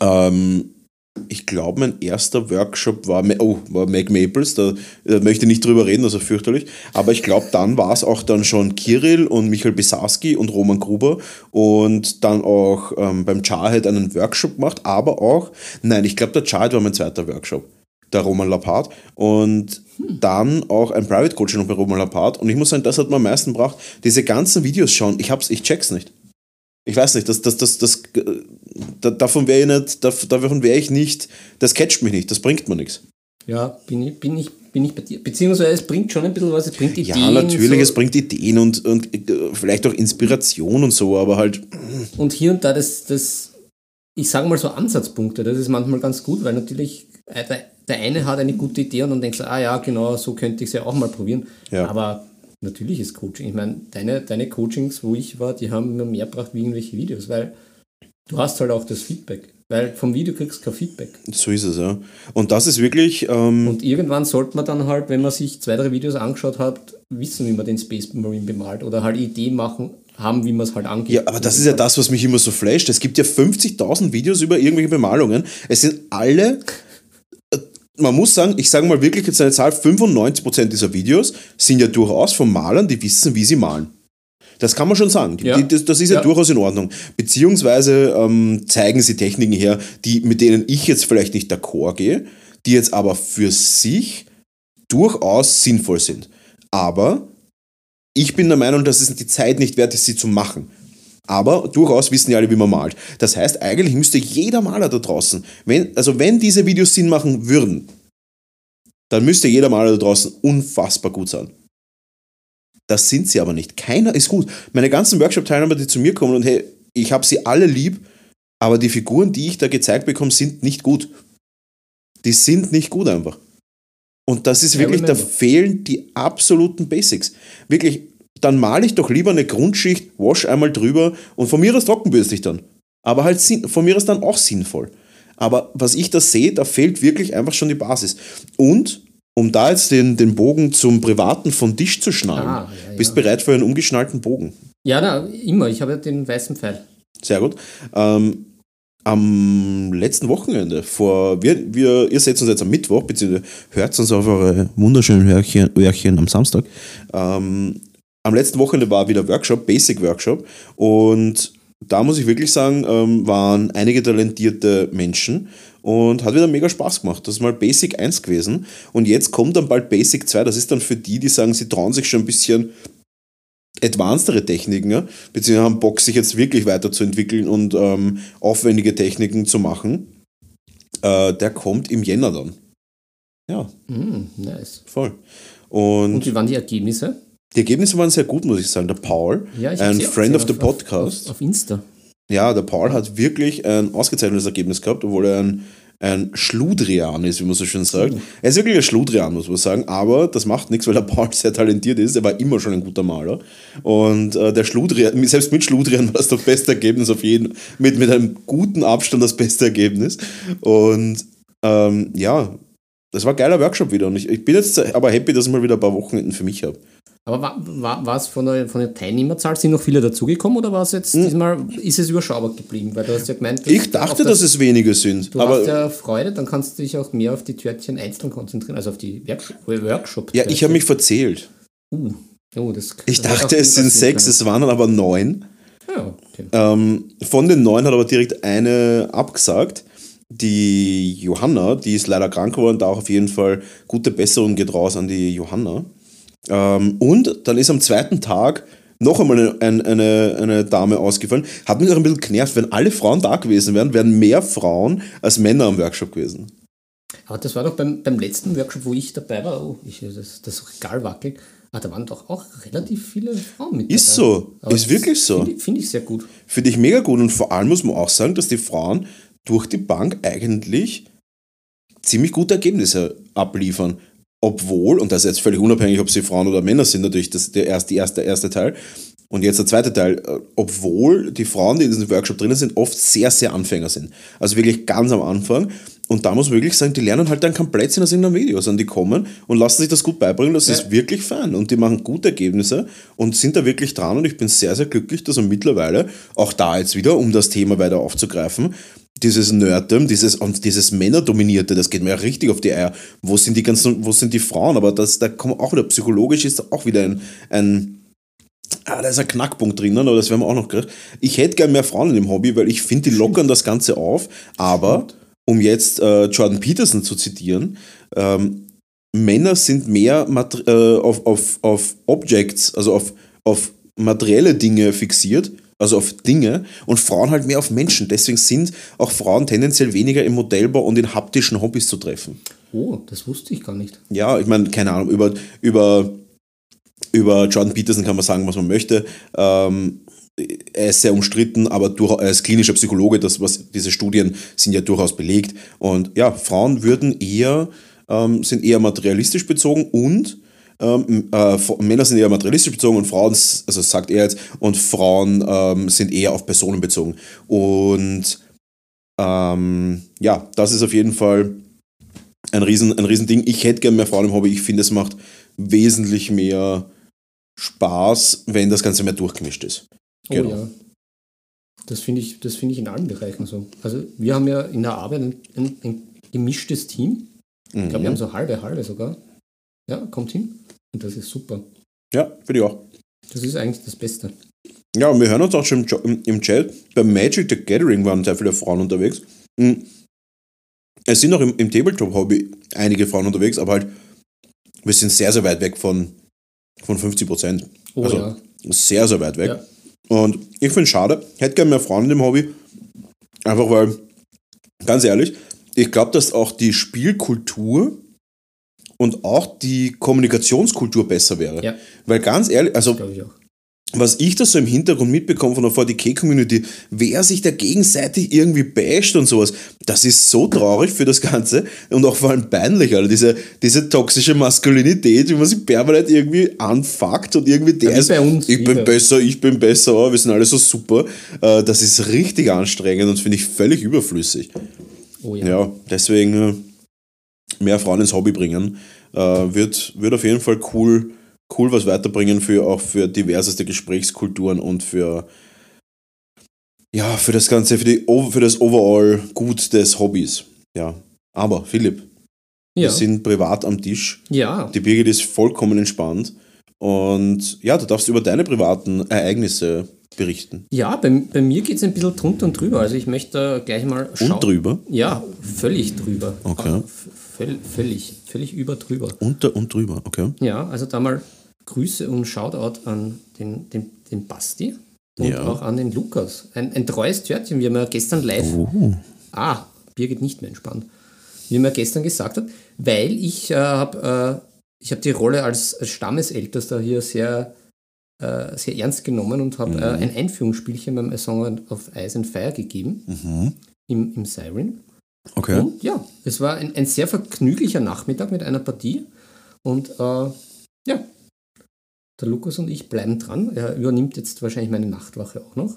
Ähm, ich glaube, mein erster Workshop war, oh, war Mac Maples, da, da möchte ich nicht drüber reden, also fürchterlich. Aber ich glaube, dann war es auch dann schon Kirill und Michael Bisarski und Roman Gruber und dann auch ähm, beim Charhead einen Workshop gemacht, aber auch, nein, ich glaube, der Charhead war mein zweiter Workshop, der Roman Lapart und dann auch ein Private Coaching noch bei Roman Lapart und ich muss sagen, das hat mir am meisten gebracht, diese ganzen Videos schauen, ich hab's, ich check's nicht. Ich weiß nicht, das, das, das, das, äh, da, davon wäre ich nicht, dav- davon wäre ich nicht, das catcht mich nicht, das bringt mir nichts. Ja, bin ich, bin ich, bin ich bei dir. Beziehungsweise es bringt schon ein bisschen was, es bringt Ideen. Ja, natürlich, so, es bringt Ideen und, und äh, vielleicht auch Inspiration und so, aber halt, Und hier und da das, das ich sage mal so Ansatzpunkte, das ist manchmal ganz gut, weil natürlich äh, der, der eine hat eine gute Idee und dann denkst du, ah ja, genau, so könnte ich es ja auch mal probieren. Ja. Aber natürlich ist Coaching. Ich meine, deine, deine Coachings, wo ich war, die haben mir mehr gebracht wie irgendwelche Videos, weil du hast halt auch das Feedback. Weil vom Video kriegst du kein Feedback. So ist es, ja. Und das ist wirklich. Ähm, Und irgendwann sollte man dann halt, wenn man sich zwei, drei Videos angeschaut hat, wissen, wie man den Space Marine bemalt oder halt Ideen machen, haben, wie man es halt angeht. ja, aber das ist ja das, was mich immer so flasht. Es gibt ja 50.000 Videos über irgendwelche Bemalungen. Es sind alle. Man muss sagen, ich sage mal wirklich jetzt eine Zahl, 95% dieser Videos sind ja durchaus von Malern, die wissen, wie sie malen. Das kann man schon sagen. Ja. die, das, das ist ja, Ja. durchaus in Ordnung. Beziehungsweise ähm, zeigen sie Techniken her, die, mit denen ich jetzt vielleicht nicht d'accord gehe, die jetzt aber für sich durchaus sinnvoll sind. Aber ich bin der Meinung, dass es die Zeit nicht wert ist, sie zu machen. Aber durchaus wissen ja alle, wie man malt. Das heißt, eigentlich müsste jeder Maler da draußen, wenn, also wenn diese Videos Sinn machen würden, dann müsste jeder Maler da draußen unfassbar gut sein. Das sind sie aber nicht. Keiner ist gut. Meine ganzen Workshop-Teilnehmer, die zu mir kommen und hey, ich habe sie alle lieb, aber die Figuren, die ich da gezeigt bekomme, sind nicht gut. Die sind nicht gut einfach. Und das ist wirklich, da fehlen die absoluten Basics. Wirklich, dann male ich doch lieber eine Grundschicht, wash einmal drüber und von mir aus trockenbürste ich dann. Aber halt von mir aus dann auch sinnvoll. Aber was ich da sehe, da fehlt wirklich einfach schon die Basis. Und um da jetzt den, den Bogen zum Privaten von Tisch zu schnallen, Ah, ja, ja. bist bereit für einen umgeschnallten Bogen. Ja, na, immer. Ich habe ja den weißen Pfeil. Sehr gut. Ähm, am letzten Wochenende, vor, wir, wir, ihr seht uns jetzt am Mittwoch, beziehungsweise hört uns auf eure wunderschönen Hörchen, Hörchen am Samstag. Ähm, am letzten Wochenende war wieder Workshop, Basic Workshop. Und da muss ich wirklich sagen, ähm, waren einige talentierte Menschen und hat wieder mega Spaß gemacht. Das ist mal Basic 1 gewesen. Und jetzt kommt dann bald Basic 2. Das ist dann für die, die sagen, sie trauen sich schon ein bisschen advancedere Techniken, ja, beziehungsweise haben Bock, sich jetzt wirklich weiterzuentwickeln und ähm, aufwendige Techniken zu machen. Äh, der kommt im Jänner dann. Ja, Mm, nice. voll. Und, Und wie waren die Ergebnisse? Die Ergebnisse waren sehr gut, muss ich sagen. Der Paul, Ja, ein Friend of the auf- auf- Podcast, Auf, auf Insta. ja, der Paul hat wirklich ein ausgezeichnetes Ergebnis gehabt, obwohl er ein, ein Schludrian ist, wie man so schön sagt. Mhm. Er ist wirklich ein Schludrian, muss man sagen, aber das macht nichts, weil der Paul sehr talentiert ist. Er war immer schon ein guter Maler. Und äh, der Schludrian, selbst mit Schludrian war das das beste Ergebnis auf jeden mit, mit einem guten Abstand das beste Ergebnis. Und ähm, ja, das war ein geiler Workshop wieder. Und ich, ich bin jetzt aber happy, dass ich mal wieder ein paar Wochenenden für mich habe. Aber war, war, war es von der, von der Teilnehmerzahl, sind noch viele dazugekommen oder war es jetzt diesmal, ist es überschaubar geblieben? Weil du hast ja gemeint, dass Hm. Ich dachte, auf dass es wenige sind. Du aber hast ja Freude, dann kannst du dich auch mehr auf die Törtchen einzeln konzentrieren, also auf die Work Workshop. ja, ich habe mich verzählt. Uh, oh, das, Ich das dachte, es sind sechs, es waren dann aber neun. Ja, okay. Ähm, von den neun hat aber direkt eine abgesagt. Die Johanna, die ist leider krank geworden, da auch auf jeden Fall gute Besserung geht raus an die Johanna. Ähm, und dann ist am zweiten Tag noch einmal eine, eine, eine, eine Dame ausgefallen. Hat mich auch ein bisschen genervt, wenn alle Frauen da gewesen wären, wären mehr Frauen als Männer am Workshop gewesen. Aber das war doch beim, beim letzten Workshop, wo ich dabei war, oh, ich, das, das Regal wackelt, ah, da waren doch auch relativ viele Frauen mit Ist dabei. so, Aber ist wirklich so. Finde ich, find ich sehr gut. Finde ich mega gut und vor allem muss man auch sagen, dass die Frauen durch die Bank eigentlich ziemlich gute Ergebnisse abliefern. Obwohl, und das ist jetzt völlig unabhängig, ob sie Frauen oder Männer sind, natürlich das der erste, erste, der erste Teil. Und jetzt der zweite Teil, äh, obwohl die Frauen, die in diesem Workshop drinnen sind, oft sehr, sehr Anfänger sind. Also wirklich ganz am Anfang. Und da muss man wirklich sagen, die lernen halt dann komplett aus irgendeinem Video. Also die kommen und lassen sich das gut beibringen. Das Ja. ist wirklich fein. Und die machen gute Ergebnisse und sind da wirklich dran. Und ich bin sehr, sehr glücklich, dass man mittlerweile, auch da jetzt wieder, um das Thema weiter aufzugreifen, dieses Nerddom, dieses, und dieses Männerdominierte, das geht mir ja richtig auf die Eier. Wo sind die ganzen, wo sind die Frauen? Aber das, da kommen auch wieder, psychologisch ist da auch wieder ein, ein Ah, da ist ein Knackpunkt drinnen, aber das werden wir auch noch kriegen. Ich hätte gern mehr Frauen in dem Hobby, weil ich finde, die lockern das Ganze auf. Aber, um jetzt äh, Jordan Peterson zu zitieren, ähm, Männer sind mehr Mater äh, auf, auf, auf Objects, also auf, auf materielle Dinge fixiert, also auf Dinge, und Frauen halt mehr auf Menschen. Deswegen sind auch Frauen tendenziell weniger im Modellbau und in haptischen Hobbys zu treffen. Oh, das wusste ich gar nicht. Ja, ich meine, keine Ahnung, über, über, über Jordan Peterson kann man sagen, was man möchte. Ähm, er ist sehr umstritten, aber durch, ist klinischer Psychologe, das, was, diese Studien sind ja durchaus belegt. Und ja, Frauen würden eher, ähm, sind eher materialistisch bezogen und ähm, äh, Männer sind eher materialistisch bezogen und Frauen, also sagt er jetzt, und Frauen ähm, sind eher auf Personen bezogen. Und ähm, ja, das ist auf jeden Fall ein riesen, ein riesen Ding. Ich hätte gerne mehr Frauen im Hobby. Ich finde, es macht wesentlich mehr Spaß, wenn das Ganze mehr durchgemischt ist. Genau. Oh ja. Das finde ich, find ich in allen Bereichen so. Also wir haben ja in der Arbeit ein, ein, ein gemischtes Team. Ich glaube, wir Mhm. haben so halbe, halbe sogar. Ja, kommt hin. Und das ist super. Ja, finde ich auch. Das ist eigentlich das Beste. Ja, und wir hören uns auch schon im, im, Chat. Bei Magic the Gathering waren sehr viele Frauen unterwegs. Mhm. Es sind auch im, im Tabletop-Hobby einige Frauen unterwegs, aber halt, wir sind sehr, sehr weit weg von, von 50 Prozent. Oh Also, ja. Sehr, sehr weit weg. Ja. Und ich finde es schade. Hätte gerne mehr Frauen in dem Hobby. Einfach weil, ganz ehrlich, ich glaube, dass auch die Spielkultur und auch die Kommunikationskultur besser wäre. Ja. Weil ganz ehrlich, also ich was ich da so im Hintergrund mitbekomme von der 40k-Community, wer sich da gegenseitig irgendwie basht und sowas, das ist so traurig für das Ganze und auch vor allem peinlich, Alter. Diese, diese toxische Maskulinität, wie man sich permanent irgendwie anfuckt und irgendwie der wie ist, uns ich bin wieder. besser, ich bin besser, oh, wir sind alle so super. Äh, Das ist richtig anstrengend und finde ich völlig überflüssig. Oh ja. Ja, deswegen äh, mehr Frauen ins Hobby bringen, äh, wird, wird auf jeden Fall cool, cool was weiterbringen für auch für diverseste Gesprächskulturen und für ja, für das Ganze, für, die, für das Overall Gut des Hobbys. Ja. Aber Philipp, wir Ja. sind privat am Tisch. ja. Die Birgit ist vollkommen entspannt. Und ja, du darfst über deine privaten Ereignisse berichten. Ja, bei, bei mir geht es ein bisschen drunter und drüber. Also ich möchte da gleich mal schauen. Und drüber. Ja, völlig drüber. Okay. Völ, völlig, völlig über drüber. Unter und drüber, okay. Ja, also da mal Grüße und Shoutout an den, den, den Basti und Ja. auch an den Lukas. Ein, ein treues Törtchen, wie er mir gestern live. Oh. Ah, Birgit nicht mehr entspannt. Wie er mir gestern gesagt hat, weil ich äh, habe äh, ich hab die Rolle als, als Stammesältester hier sehr, äh, sehr ernst genommen und habe äh, ein Einführungsspielchen beim A Song of Ice and Fire gegeben Mhm. im, im Siren. Okay. Und ja, es war ein, ein sehr vergnüglicher Nachmittag mit einer Partie. Und äh, ja, der Lukas und ich bleiben dran. Er übernimmt jetzt wahrscheinlich meine Nachtwache auch noch.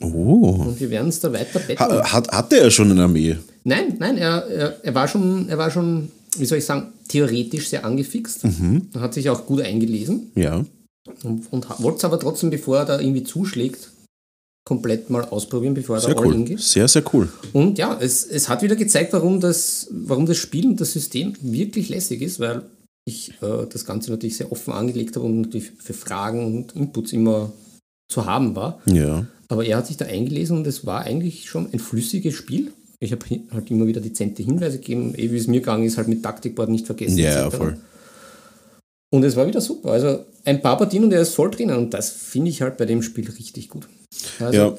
Oh. Und wir werden uns da weiter betteln. Ha, hat, hatte er schon eine Armee? Nein, nein, er, er, er, war schon, er war schon, wie soll ich sagen, theoretisch sehr angefixt. Mhm. Er hat sich auch gut eingelesen Ja. Und, und wollte es aber trotzdem, bevor er da irgendwie zuschlägt, komplett mal ausprobieren, bevor er Sehr da all cool. geht. Sehr, sehr cool. Und ja, es, es hat wieder gezeigt, warum das, warum das Spiel und das System wirklich lässig ist, weil ich äh, das Ganze natürlich sehr offen angelegt habe und natürlich für Fragen und Inputs immer zu haben war. Ja. Aber er hat sich da eingelesen und es war eigentlich schon ein flüssiges Spiel. Ich habe halt immer wieder dezente Hinweise gegeben, eh wie es mir gegangen ist, halt mit Taktikboard nicht vergessen. Ja, etc. voll. Und es war wieder super. Also ein paar Partien und er ist voll drinnen und das finde ich halt bei dem Spiel richtig gut. Also, Ja.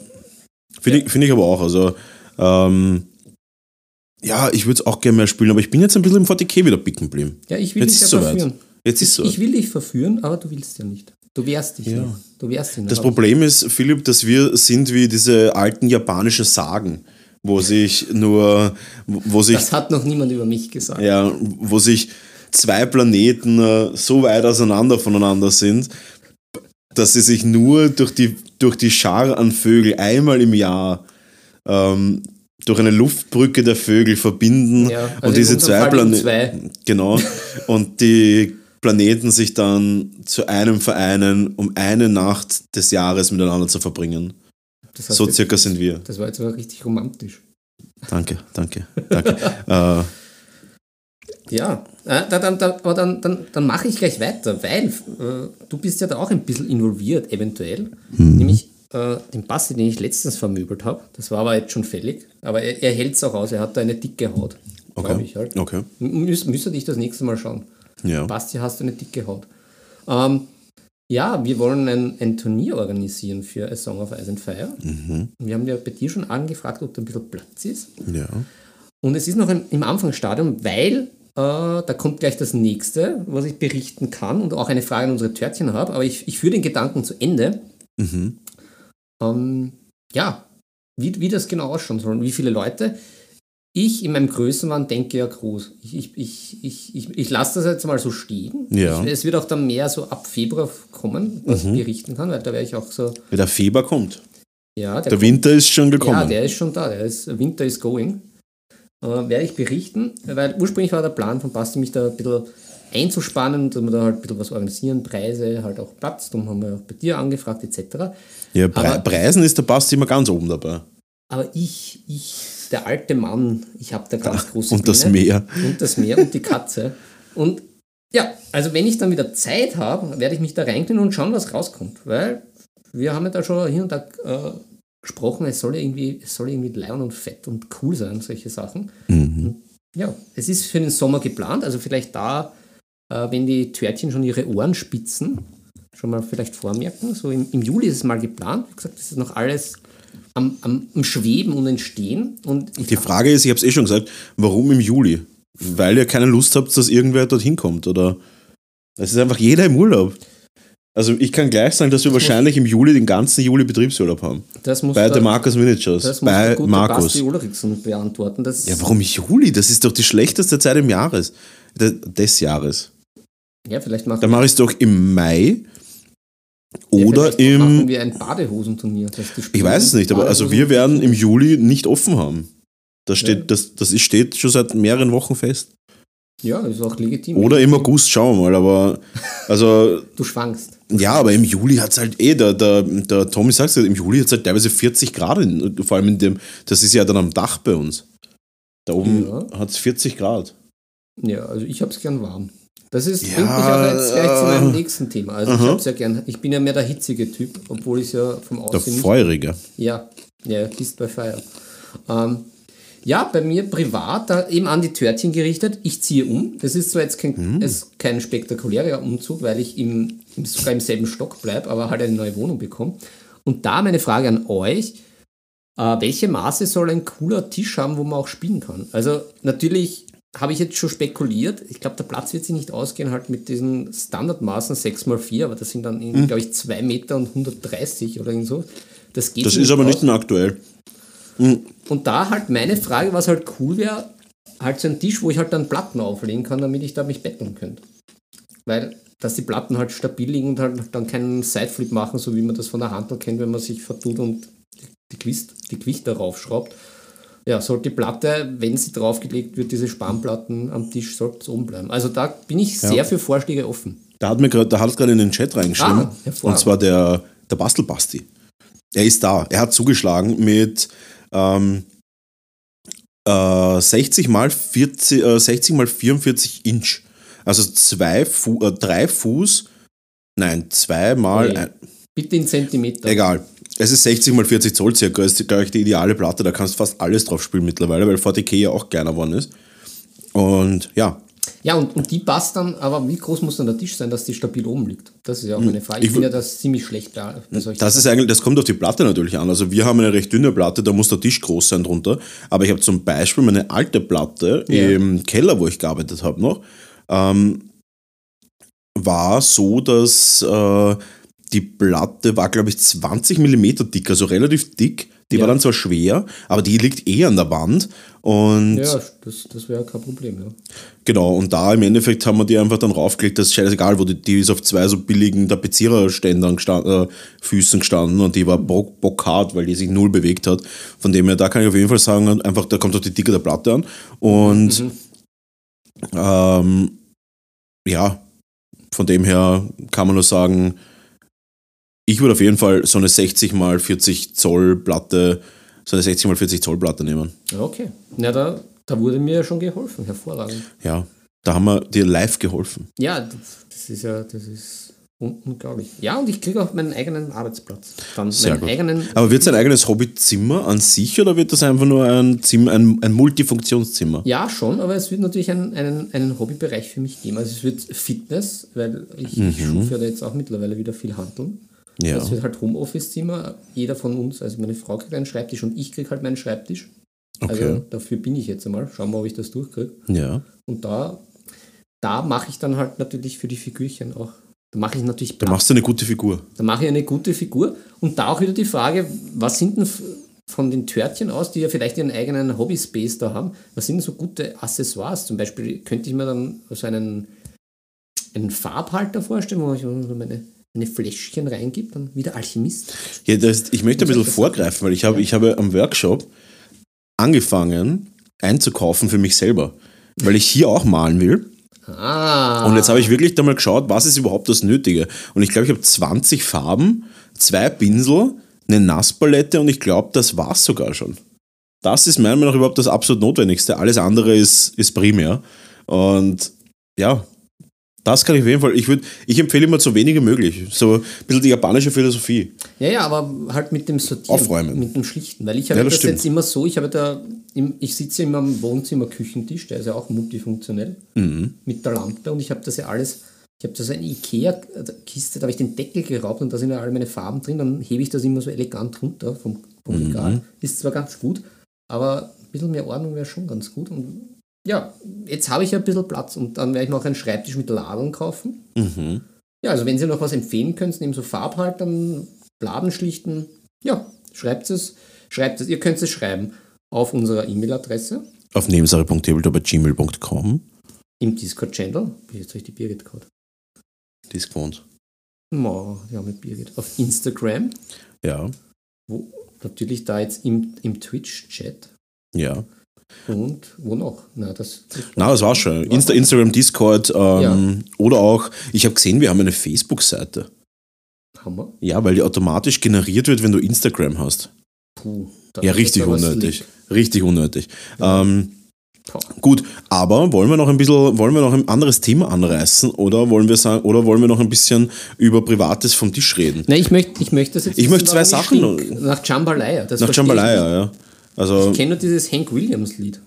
Finde ich, find ich aber auch. Also, ähm, ja, ich würde es auch gerne mehr spielen, aber ich bin jetzt ein bisschen im 40k wieder picken geblieben. ja, ich will Jetzt dich ja verführen. Jetzt ist so. Ich will dich verführen, aber du willst ja nicht. Du wehrst dich Ja. nicht. Du wehrst dich nicht. Das Problem ist, Philipp, dass wir sind wie diese alten japanischen Sagen, wo sich nur, wo sich das hat noch niemand über mich gesagt. Ja, wo sich zwei Planeten äh, so weit auseinander voneinander sind, dass sie sich nur durch die, durch die Schar an Vögel einmal im Jahr ähm, durch eine Luftbrücke der Vögel verbinden Ja, also und diese zwei Planeten genau und die Planeten sich dann zu einem vereinen, um eine Nacht des Jahres miteinander zu verbringen. Das, hast So jetzt- circa sind wir. das war jetzt aber richtig romantisch. Danke, danke, danke. äh, Ja, äh, da, dann, dann, aber dann, dann, dann mache ich gleich weiter, weil äh, du bist ja da auch ein bisschen involviert, eventuell. Mhm. Nämlich äh, den Basti, den ich letztens vermöbelt habe. Das war aber jetzt schon fällig. Aber er, er hält es auch aus, er hat da eine dicke Haut. okay. Glaube ich halt. okay. Müs, müsste dich das nächste Mal schauen. Ja. Basti, hast du eine dicke Haut? Ähm, ja, wir wollen ein, ein Turnier organisieren für A Song of Ice and Fire. Mhm. Wir haben ja bei dir schon angefragt, ob da ein bisschen Platz ist. Ja. Und es ist noch im, Anfangsstadium, weil da kommt gleich das nächste, was ich berichten kann und auch eine Frage an unsere Törtchen habe. Aber ich, ich führe den Gedanken zu Ende. Mhm. Ähm, ja, wie, wie das genau ausschauen soll und wie viele Leute. Ich in meinem Größenwahn denke ja groß. Ich, ich, ich, ich, ich, lasse das jetzt mal so stehen. Ja. Ich, es wird auch dann mehr so ab Februar kommen, was ich berichten kann, weil da werde ich auch so. Wenn der Fieber kommt. Ja, Der Winter ist schon gekommen. ja, der ist schon da. Der ist, Winter is going. Äh, werde ich berichten, weil ursprünglich war der Plan von Basti, mich da ein bisschen einzuspannen, dass wir da halt ein bisschen was organisieren, Preise, halt auch Platz. Darum haben wir auch bei dir angefragt, etc. ja, Pre aber- Preisen ist der Basti immer ganz oben dabei. Aber ich, ich, der alte Mann, ich habe da ganz große Und das Pläne. Meer. Und das Meer und die Katze. Und ja, also wenn ich dann wieder Zeit habe, werde ich mich da reinknien und schauen, was rauskommt. Weil wir haben ja da schon hier und da äh, gesprochen, es soll irgendwie, es soll irgendwie leon und fett und cool sein, solche Sachen. Mhm. Ja, es ist für den Sommer geplant, also vielleicht da, äh, wenn die Törtchen schon ihre Ohren spitzen, schon mal vielleicht vormerken. So im, im Juli ist es mal geplant. Wie gesagt, das ist noch alles am, am, am Schweben und Entstehen. Und Die Frage ist, ich habe es eh schon gesagt, warum im Juli? Weil ihr keine Lust habt, dass irgendwer dorthin kommt, oder? Es ist einfach jeder im Urlaub. Also ich kann gleich sagen, dass wir wahrscheinlich im Juli den ganzen Juli Betriebsurlaub haben. das muss Bei der, der Markus Miniatures. das muss der Bei gute Markus. Basti Ulrichsen beantworten. Das, Ja, warum Juli? Das ist doch die schlechteste Zeit im Jahres. De- Des Jahres. ja, vielleicht machen, Dann mache ich es doch im Mai ja, oder machen im. wir ein Badehosenturnier. Ich weiß es nicht, aber also wir werden im Juli nicht offen haben. Das steht, Ja. das, das steht schon seit mehreren Wochen fest. Ja, ist auch legitim. Oder im August, schauen wir mal. Aber also Du schwankst. Ja, aber im Juli hat es halt eh, der, der, der Tommy sagt im Juli hat es halt teilweise 40 Grad, in, vor allem in dem, das ist ja dann am Dach bei uns. Da oben Ja. hat es 40 Grad. Ja, also ich hab's gern warm. Das ist, Ja, bringt mich auch jetzt gleich zu meinem nächsten Thema. Also ich aha. hab's ja gern. Ich bin ja mehr der hitzige Typ, obwohl ich ja vom Der Aussehen nicht feurige. Ja, ja, Kist bei Fire. Ähm, ja, bei mir privat, da eben an die Törtchen gerichtet. Ich ziehe um. Das ist zwar jetzt kein, es ist kein spektakulärer Umzug, weil ich im, im, sogar im selben Stock bleibe, aber halt eine neue Wohnung bekomme. Und da meine Frage an euch. Äh, welche Maße soll ein cooler Tisch haben, wo man auch spielen kann? Also natürlich habe ich jetzt schon spekuliert. Ich glaube, der Platz wird sich nicht ausgehen, halt mit diesen Standardmaßen 6x4, aber das sind dann, irgendwie, glaube ich, 2 Meter und 130 oder irgend so. Das geht Das ist aber aus. nicht mehr aktuell. Und da halt meine Frage, was halt cool wäre, halt so ein Tisch, wo ich halt dann Platten auflegen kann, damit ich da mich betteln könnte. Weil, dass die Platten halt stabil liegen und halt dann keinen Sideflip machen, so wie man das von der Handel kennt, wenn man sich vertut und die Gewicht, die Gewicht darauf schraubt. Ja, sollte die Platte, wenn sie draufgelegt wird, diese Spanplatten am Tisch, sollte es oben bleiben. Also da bin ich sehr für Vorschläge offen. Da hat mir grad, da hat es gerade in den Chat reingeschrieben. Ah, und zwar der, der Bastelbasti. Er ist da. Er hat zugeschlagen mit ähm, äh, 60 mal 40, äh, 60 mal 44 Inch. Also zwei Fu äh, drei Fuß, nein, zwei mal, Nee. ein, Bitte in Zentimeter. egal. Es ist 60 mal 40 Zoll circa, ist glaube ich die ideale Platte, da kannst du fast alles drauf spielen mittlerweile, weil 40k ja auch kleiner geworden ist. Und ja, Ja, und, und die passt dann, aber wie groß muss dann der Tisch sein, dass die stabil oben liegt? Das ist ja auch meine Frage. Ich, Ich bin ja das ziemlich schlecht da. solchen Das ist eigentlich, das kommt auf die Platte natürlich an. Also wir haben eine recht dünne Platte, da muss der Tisch groß sein drunter. Aber ich habe zum Beispiel meine alte Platte Ja. im Keller, wo ich gearbeitet habe noch, ähm, war so, dass äh, die Platte war, glaube ich, 20 mm dick, also relativ dick. Die Ja. war dann zwar schwer, aber die liegt eh an der Wand. Und Ja, das, das wäre kein Problem, ja. Genau, und da im Endeffekt haben wir die einfach dann raufgelegt, das ist scheißegal, wo die, die ist auf zwei so billigen Tapeziererständern gestand, äh, Füßen gestanden und die war bock, bockhart, weil die sich null bewegt hat. Von dem her, da kann ich auf jeden Fall sagen, einfach, da kommt auch die Dicke der Platte an. Und Mhm. ähm, ja, von dem her kann man nur sagen, ich würde auf jeden Fall so eine 60 mal 40 Zoll Platte, so eine 60 mal 40 Zoll Platte nehmen. Okay. Na, da, da wurde mir ja schon geholfen. Hervorragend. Ja, da haben wir dir live geholfen. Ja, das, das ist ja, das ist un unglaublich. Ja, und ich kriege auch meinen eigenen Arbeitsplatz. Dann Sehr meinen gut. eigenen. Aber wird es ein eigenes Hobbyzimmer an sich oder wird das einfach nur ein, Zimmer, ein, ein Multifunktionszimmer? Ja, schon, aber es wird natürlich einen, einen, einen Hobbybereich für mich geben. Also es wird Fitness, weil ich, Mhm. ich schufe ja da jetzt auch mittlerweile wieder viel Handeln. Ja. Es wird halt Homeoffice-Zimmer. Jeder von uns, also meine Frau kriegt einen Schreibtisch und ich kriege halt meinen Schreibtisch. Okay. Also dafür bin ich jetzt einmal. Schauen wir, ob ich das durchkriege. Ja. Und da, da mache ich dann halt natürlich für die Figürchen auch Da mache ich natürlich Da machst du eine gute Figur. Da mache ich eine gute Figur. Und da auch wieder die Frage, was sind denn von den Törtchen aus, die ja vielleicht ihren eigenen Hobbyspace da haben, was sind denn so gute Accessoires? Zum Beispiel könnte ich mir dann so einen, einen Farbhalter vorstellen, wo ich meine, meine Fläschchen reingebe, dann wie der Alchemist. Ja, das, ich möchte ein bisschen vorgreifen, weil ich habe, ich habe am Workshop angefangen einzukaufen für mich selber, weil ich hier auch malen will. Ah, Und jetzt habe ich wirklich da mal geschaut, was ist überhaupt das Nötige. Und ich glaube, ich habe 20 Farben, zwei Pinsel, eine Nasspalette und ich glaube, das war's sogar schon. Das ist meiner Meinung nach überhaupt das absolut Notwendigste. Alles andere ist, ist primär. Und ja, das kann ich auf jeden Fall. Ich, würd, ich empfehle immer so wenig wie möglich. So ein bisschen die japanische Philosophie. Ja, ja, aber halt mit dem Sortieren. Aufräumen. Mit dem Schlichten. Weil ich habe Ja, das das, jetzt immer so, ich habe da, im, ich sitze immer am Wohnzimmer-Küchentisch, der ist ja auch multifunktionell, Mhm. mit der Lampe und ich habe das ja alles, ich habe da so eine Ikea-Kiste, da habe ich den Deckel geraubt und da sind ja alle meine Farben drin, dann hebe ich das immer so elegant runter vom, vom Mhm. Regal. Ist zwar ganz gut, aber ein bisschen mehr Ordnung wäre schon ganz gut und ja, jetzt habe ich ja ein bisschen Platz und dann werde ich mir auch einen Schreibtisch mit Ladeln kaufen. Mhm. Ja, also wenn Sie noch was empfehlen können, neben so Farbhaltern, Bladenschlichten, ja, schreibt es, schreibt es. Ihr könnt es schreiben auf unserer E-Mail-Adresse, Auf nebensache.tabletop.gmail.com. im Discord-Channel. Jetzt habe ich die Birgit gerade. Die ist gewohnt. No, ja, mit Birgit. Auf Instagram, Ja, wo natürlich da jetzt im, im Twitch-Chat. ja. Und wo noch? Na, das, das Na, das war's schon. Insta, Instagram, Discord ähm, Ja. oder auch, ich habe gesehen, wir haben eine Facebook-Seite. haben wir. Ja, weil die automatisch generiert wird, wenn du Instagram hast. Puh, Ja, richtig unnötig. Richtig unnötig. Ähm, Boah. gut, aber wollen wir noch ein bisschen, wollen wir noch ein anderes Thema anreißen oder wollen wir sagen, oder wollen wir noch ein bisschen über Privates vom Tisch reden? Nein, ich möchte, ich möchte das jetzt Ich möchte zwei Sachen. Nach Jambalaya. Das Nach Jambalaya, ja. Also, Ich kenne nur dieses Hank Williams Lied.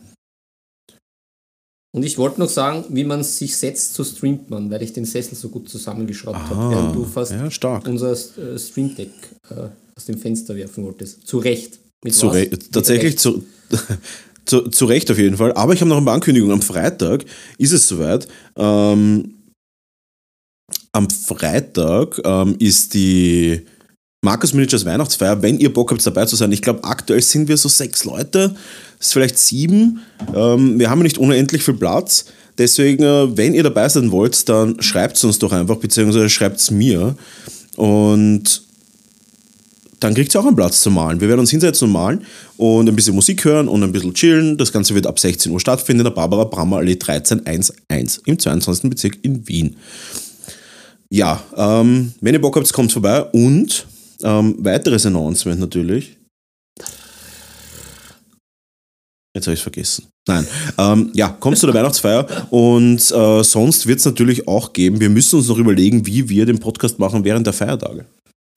Und ich wollte noch sagen, wie man sich setzt, so streamt man, weil ich den Sessel so gut zusammengeschraubt habe, während du fast ja, unser äh, Stream Deck äh, aus dem Fenster werfen wolltest. Zu Recht. Zu? Re tatsächlich Recht. zu, zu, zu Recht auf jeden Fall. Aber ich habe noch eine Ankündigung. Am Freitag ist es soweit. Ähm, am Freitag ähm, ist die Markus Miniatures Weihnachtsfeier. Wenn ihr Bock habt, dabei zu sein, ich glaube, aktuell sind wir so sechs Leute, ist vielleicht sieben. Ähm, wir haben ja nicht unendlich viel Platz. Deswegen, äh, wenn ihr dabei sein wollt, dann schreibt es uns doch einfach, beziehungsweise schreibt es mir. Und dann kriegt ihr auch einen Platz zum Malen. Wir werden uns hinsetzen und malen und ein bisschen Musik hören und ein bisschen chillen. Das Ganze wird ab 16 Uhr stattfinden in der Barbara Brammer Allee 1311 im 22. Bezirk in Wien. Ja, ähm, wenn ihr Bock habt, kommt vorbei und ähm, weiteres Announcement natürlich. Jetzt habe ich es vergessen. Nein. Ähm, ja, kommt zu der Weihnachtsfeier und äh, sonst wird es natürlich auch geben. Wir müssen uns noch überlegen, wie wir den Podcast machen während der Feiertage.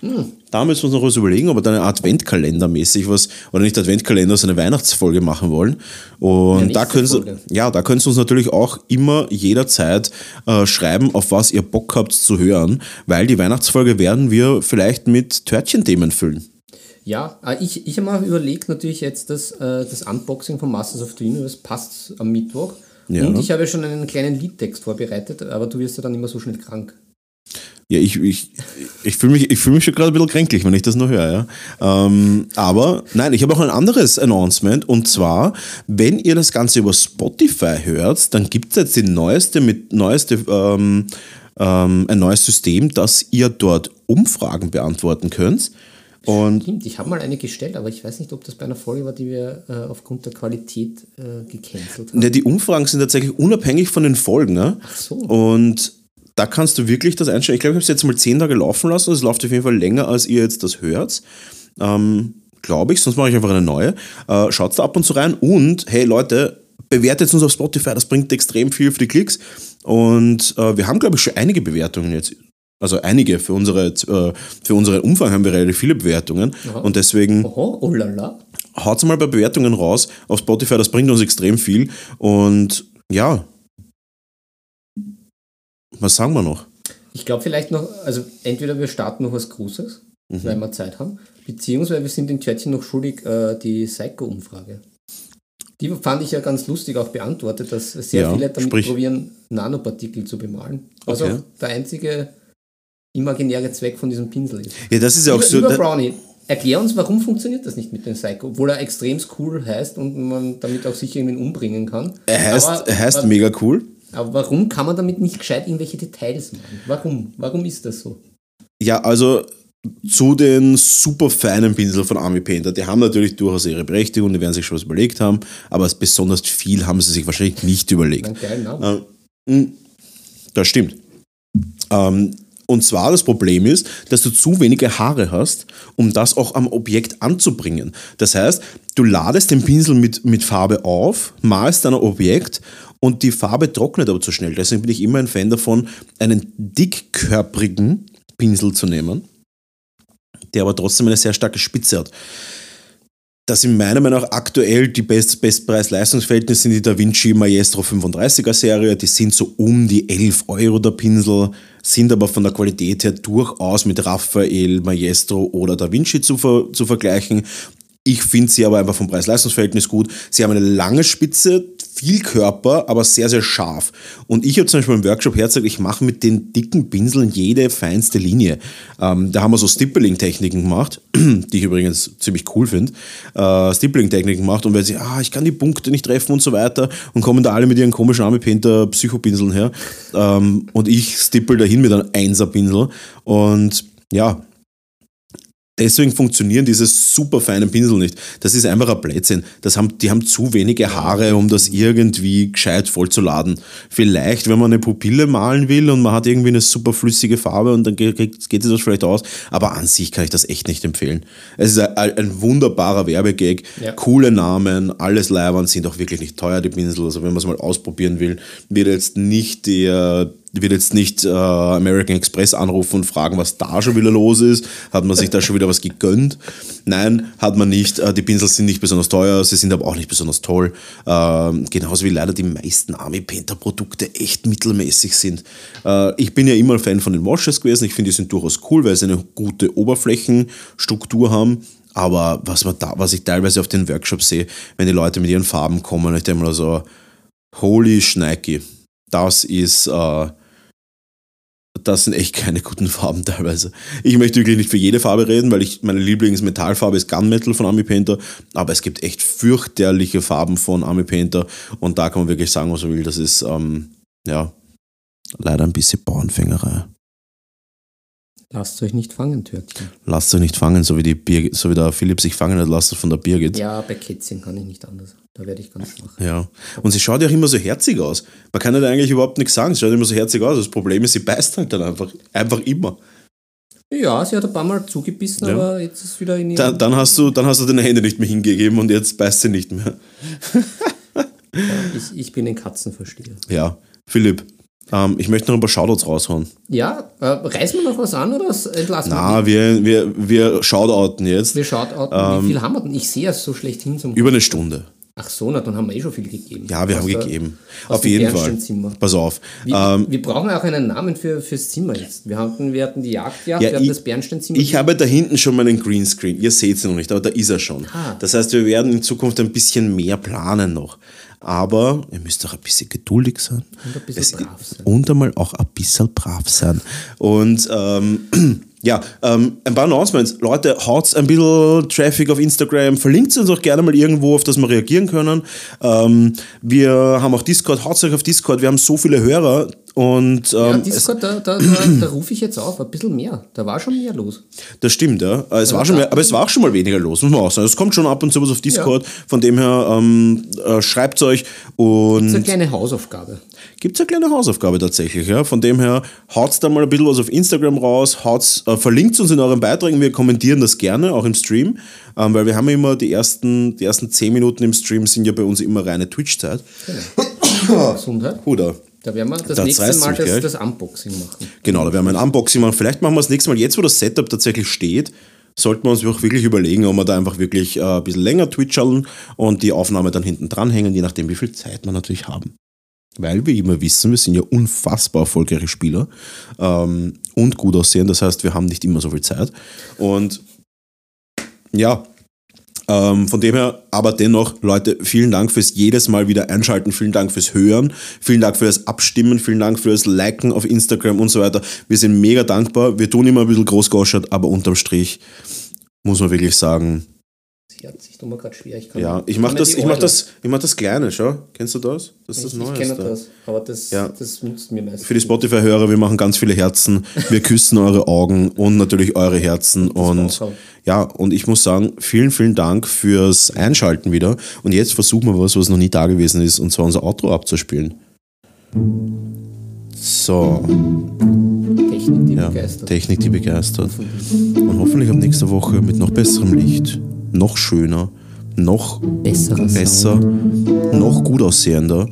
Hm. Da müssen wir uns noch was überlegen, ob wir da eine Adventkalender mäßig was, oder nicht Adventkalender, sondern eine Weihnachtsfolge machen wollen. Und Ja, da können Sie, ja, da können Sie uns natürlich auch immer jederzeit äh, schreiben, auf was ihr Bock habt zu hören, weil die Weihnachtsfolge werden wir vielleicht mit Törtchenthemen füllen. Ja, äh, ich, ich habe mal überlegt, natürlich jetzt das, äh, das Unboxing von Masters of the Universe passt am Mittwoch. Ja. Und ich habe schon einen kleinen Liedtext vorbereitet, aber du wirst ja dann immer so schnell krank. Ja, ich, ich, ich fühle mich, ich fühl mich schon gerade ein bisschen kränklich, wenn ich das nur höre. Ja. Ähm, aber nein, ich habe auch ein anderes Announcement und zwar, wenn ihr das Ganze über Spotify hört, dann gibt es jetzt die neueste, mit neueste, ähm, ähm, ein neues System, dass ihr dort Umfragen beantworten könnt. Und Stimmt, ich habe mal eine gestellt, aber ich weiß nicht, ob das bei einer Folge war, die wir äh, aufgrund der Qualität äh, gecancelt haben. ne, die Umfragen sind tatsächlich unabhängig von den Folgen. Ne? Ach so. Und da kannst du wirklich das einstellen. Ich glaube, ich habe es jetzt mal zehn Tage laufen lassen. Es läuft auf jeden Fall länger, als ihr jetzt das hört. Ähm, glaube ich, sonst mache ich einfach eine neue. Äh, Schaut da ab und zu rein. Und hey Leute, bewertet uns auf Spotify. Das bringt extrem viel für die Klicks. Und äh, wir haben, glaube ich, schon einige Bewertungen jetzt. Also einige für unsere, äh, für unseren Umfang haben wir relativ viele Bewertungen. Ja. Und deswegen Oho, oh la la. haut mal bei Bewertungen raus auf Spotify. Das bringt uns extrem viel. Und ja, was sagen wir noch? Ich glaube vielleicht noch, also entweder wir starten noch was Großes, Mhm. weil wir Zeit haben, beziehungsweise wir sind den Törtchen noch schuldig, äh, die Psycho-Umfrage. Die fand ich ja ganz lustig auch beantwortet, dass sehr Ja, viele damit sprich. probieren, Nanopartikel zu bemalen. Also Okay. der einzige imaginäre Zweck von diesem Pinsel ist. Ja, das ist ja auch Lieber, so. da- Brownie, erklär uns, warum funktioniert das nicht mit dem Psycho, obwohl er extrem cool heißt und man damit auch sicher irgendwen umbringen kann. Er heißt, aber, er heißt mega cool. Aber warum kann man damit nicht gescheit irgendwelche Details machen? Warum? Warum ist das so? Ja, also zu den super feinen Pinseln von Army Painter, die haben natürlich durchaus ihre Berechtigung, die werden sich schon was überlegt haben, aber besonders viel haben sie sich wahrscheinlich nicht überlegt. Mh, das stimmt. Ähm, und zwar das Problem ist, dass du zu wenige Haare hast, um das auch am Objekt anzubringen. Das heißt, du ladest den Pinsel mit, mit Farbe auf, malst dann ein Objekt und die Farbe trocknet aber zu schnell. Deswegen bin ich immer ein Fan davon, einen dickkörprigen Pinsel zu nehmen, der aber trotzdem eine sehr starke Spitze hat. Das sind meiner Meinung nach aktuell die Best, Bestpreis-Leistungsverhältnisse sind die Da Vinci Maestro 35er Serie. Die sind so um die 11 Euro der Pinsel, sind aber von der Qualität her durchaus mit Raphael, Maestro oder Da Vinci zu, zu vergleichen. Ich finde sie aber einfach vom Preis-Leistungs-Verhältnis gut. Sie haben eine lange Spitze, viel Körper, aber sehr, sehr scharf. Und ich habe zum Beispiel im Workshop hergezeigt, ich mache mit den dicken Pinseln jede feinste Linie. Ähm, da haben wir so Stippling-Techniken gemacht, die ich übrigens ziemlich cool finde. Äh, Stippling-Techniken gemacht und weil sie, ah, ich kann die Punkte nicht treffen und so weiter und kommen da alle mit ihren komischen Army Painter Psychopinseln her. Ähm, und ich stippel dahin mit einem Einser-Pinsel. Und ja, Deswegen funktionieren diese super feinen Pinsel nicht. Das ist einfach ein Blödsinn. Das haben, die haben zu wenige Haare, um das irgendwie gescheit vollzuladen. Vielleicht, wenn man eine Pupille malen will und man hat irgendwie eine super flüssige Farbe und dann geht, geht das vielleicht aus. Aber an sich kann ich das echt nicht empfehlen. Es ist ein, ein wunderbarer Werbegag. Ja. Coole Namen, alles Leibern sind auch wirklich nicht teuer, die Pinsel. Also wenn man es mal ausprobieren will, wird jetzt nicht der wird jetzt nicht äh, American Express anrufen und fragen, was da schon wieder los ist. Hat man sich da schon wieder was gegönnt? Nein, hat man nicht. Äh, die Pinsel sind nicht besonders teuer, sie sind aber auch nicht besonders toll. Ähm, genauso wie leider die meisten Army Painter Produkte echt mittelmäßig sind. Äh, ich bin ja immer Fan von den Washes gewesen. Ich finde, die sind durchaus cool, weil sie eine gute Oberflächenstruktur haben. Aber was, man da, was ich teilweise auf den Workshops sehe, wenn die Leute mit ihren Farben kommen, ich denke mal so, holy Schneiki, das ist, äh, das sind echt keine guten Farben teilweise. Ich möchte wirklich nicht für jede Farbe reden, weil ich meine Lieblingsmetallfarbe ist Gunmetal von Army Painter, aber es gibt echt fürchterliche Farben von Army Painter und da kann man wirklich sagen, was man will. Das ist ähm, ja leider ein bisschen Bauernfängerei. Lasst euch nicht fangen, Törtchen. Lasst euch nicht fangen, so wie, die Birgit, so wie der Philipp sich fangen hat lassen von der Birgit. Ja, bei Kätzchen kann ich nicht anders. Da werde ich ganz schwach. Ja. Und sie schaut ja auch immer so herzig aus. Man kann ja da eigentlich überhaupt nichts sagen. Sie schaut immer so herzig aus. Das Problem ist, sie beißt halt dann einfach. Einfach immer. Ja, sie hat ein paar Mal zugebissen, Ja. aber jetzt ist wieder in Da, dann, hast du, dann hast du deine Hände nicht mehr hingegeben und jetzt beißt sie nicht mehr. ich, ich bin ein Katzenversteher. Ja. Philipp, ähm, ich möchte noch ein paar Shoutouts raushauen. Ja, äh, reißen wir noch was an oder entlassen Na, wir, wir, wir shoutouten jetzt Wir schaut, wie viel haben wir denn? Ich sehe es so schlecht hin zum. über eine Stunde. Ach so, na, dann haben wir eh schon viel gegeben. Ja, wir Aus haben der- gegeben. Auf jeden Fall. Bernsteinzimmer. Pass auf. Wir, Ähm, wir brauchen auch einen Namen für, fürs Zimmer jetzt. Wir hatten, wir hatten die Jagdjacht, Ja, wir hatten ich- das Bernsteinzimmer. Ich habe da hinten schon meinen Greenscreen. Ihr seht es noch nicht, aber da ist er schon. Ah. Das heißt, wir werden in Zukunft ein bisschen mehr planen noch. Aber ihr müsst auch ein bisschen geduldig sein. Und ein bisschen Es- brav sein. Und einmal auch ein bisschen brav sein. Und ähm, ja, ähm, ein paar Announcements. Leute, haut ein bisschen Traffic auf Instagram, verlinkt uns auch gerne mal irgendwo, auf das wir reagieren können. Ähm, wir haben auch Discord, haut euch auf Discord. Wir haben so viele Hörer und ja, ähm, es, Discord, da, da, da, da rufe ich jetzt auf, ein bisschen mehr. Da war schon mehr los. das stimmt, ja. Es war schon mehr, aber es war auch schon mal weniger los, muss man auch sagen. Es kommt schon ab und zu was auf Discord. Von dem her ähm, äh, schreibt euch Das ist eine kleine Hausaufgabe. Gibt es eine kleine Hausaufgabe tatsächlich. Ja. Von dem her haut da mal ein bisschen was auf Instagram raus, haut's, äh, verlinkt uns in euren Beiträgen. Wir kommentieren das gerne, auch im Stream, ähm, weil wir haben ja immer die ersten, die ersten 10 Minuten im Stream sind ja bei uns immer reine Twitch-Zeit. Gesundheit. Oder? Da werden wir das Da nächste Mal mich, das, das Unboxing machen. Genau, da werden wir ein Unboxing machen. Vielleicht machen wir das nächste Mal, jetzt wo das Setup tatsächlich steht, sollten wir uns auch wirklich überlegen, ob wir da einfach wirklich äh, ein bisschen länger twitchern und die Aufnahme dann hinten dranhängen, je nachdem, wie viel Zeit wir natürlich haben. Weil wir immer wissen, wir sind ja unfassbar erfolgreiche Spieler ähm, und gut aussehen. Das heißt, wir haben nicht immer so viel Zeit. Und ja, Ähm, von dem her, aber dennoch, Leute, vielen Dank fürs jedes Mal wieder einschalten, vielen Dank fürs Hören, vielen Dank fürs Abstimmen, vielen Dank fürs Liken auf Instagram und so weiter. Wir sind mega dankbar. Wir tun immer ein bisschen großgoschert, aber unterm Strich muss man wirklich sagen, Herz. Ich tue mir gerade schwer. Ich kann ja, ich mache das, ich mach das, ich mach das Kleine, schau. Kennst du das? Das ist das ich, Neueste. Ich kenne das, aber das, Ja. das nutzt mir meistens. Für die Spotify-Hörer, wir machen ganz viele Herzen. Wir küssen eure Augen und natürlich eure Herzen. Und ja, und ich muss sagen, vielen, vielen Dank fürs Einschalten wieder. Und jetzt versuchen wir was, was noch nie da gewesen ist, und zwar unser Outro abzuspielen. So, Technik, die ja, begeistert. Technik, die begeistert. Und hoffentlich ab nächster Woche mit noch besserem Licht, noch schöner, noch Besserer besser, noch gut aussehender,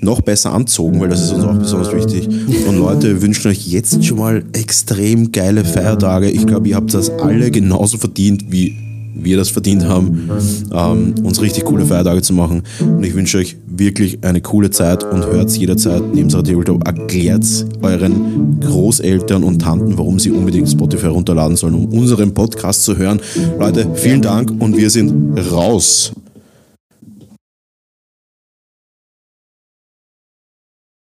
noch besser anzogen, weil das ist uns auch besonders wichtig. Und Leute, wir wünschen euch jetzt schon mal extrem geile Feiertage. Ich glaube, ihr habt das alle genauso verdient, wie wir das verdient haben, ähm, uns richtig coole Feiertage zu machen. Und ich wünsche euch wirklich eine coole Zeit und hört jederzeit neben Tabletop. Erklärt euren Großeltern und Tanten, warum sie unbedingt Spotify runterladen sollen, um unseren Podcast zu hören. Leute, vielen Dank und wir sind raus.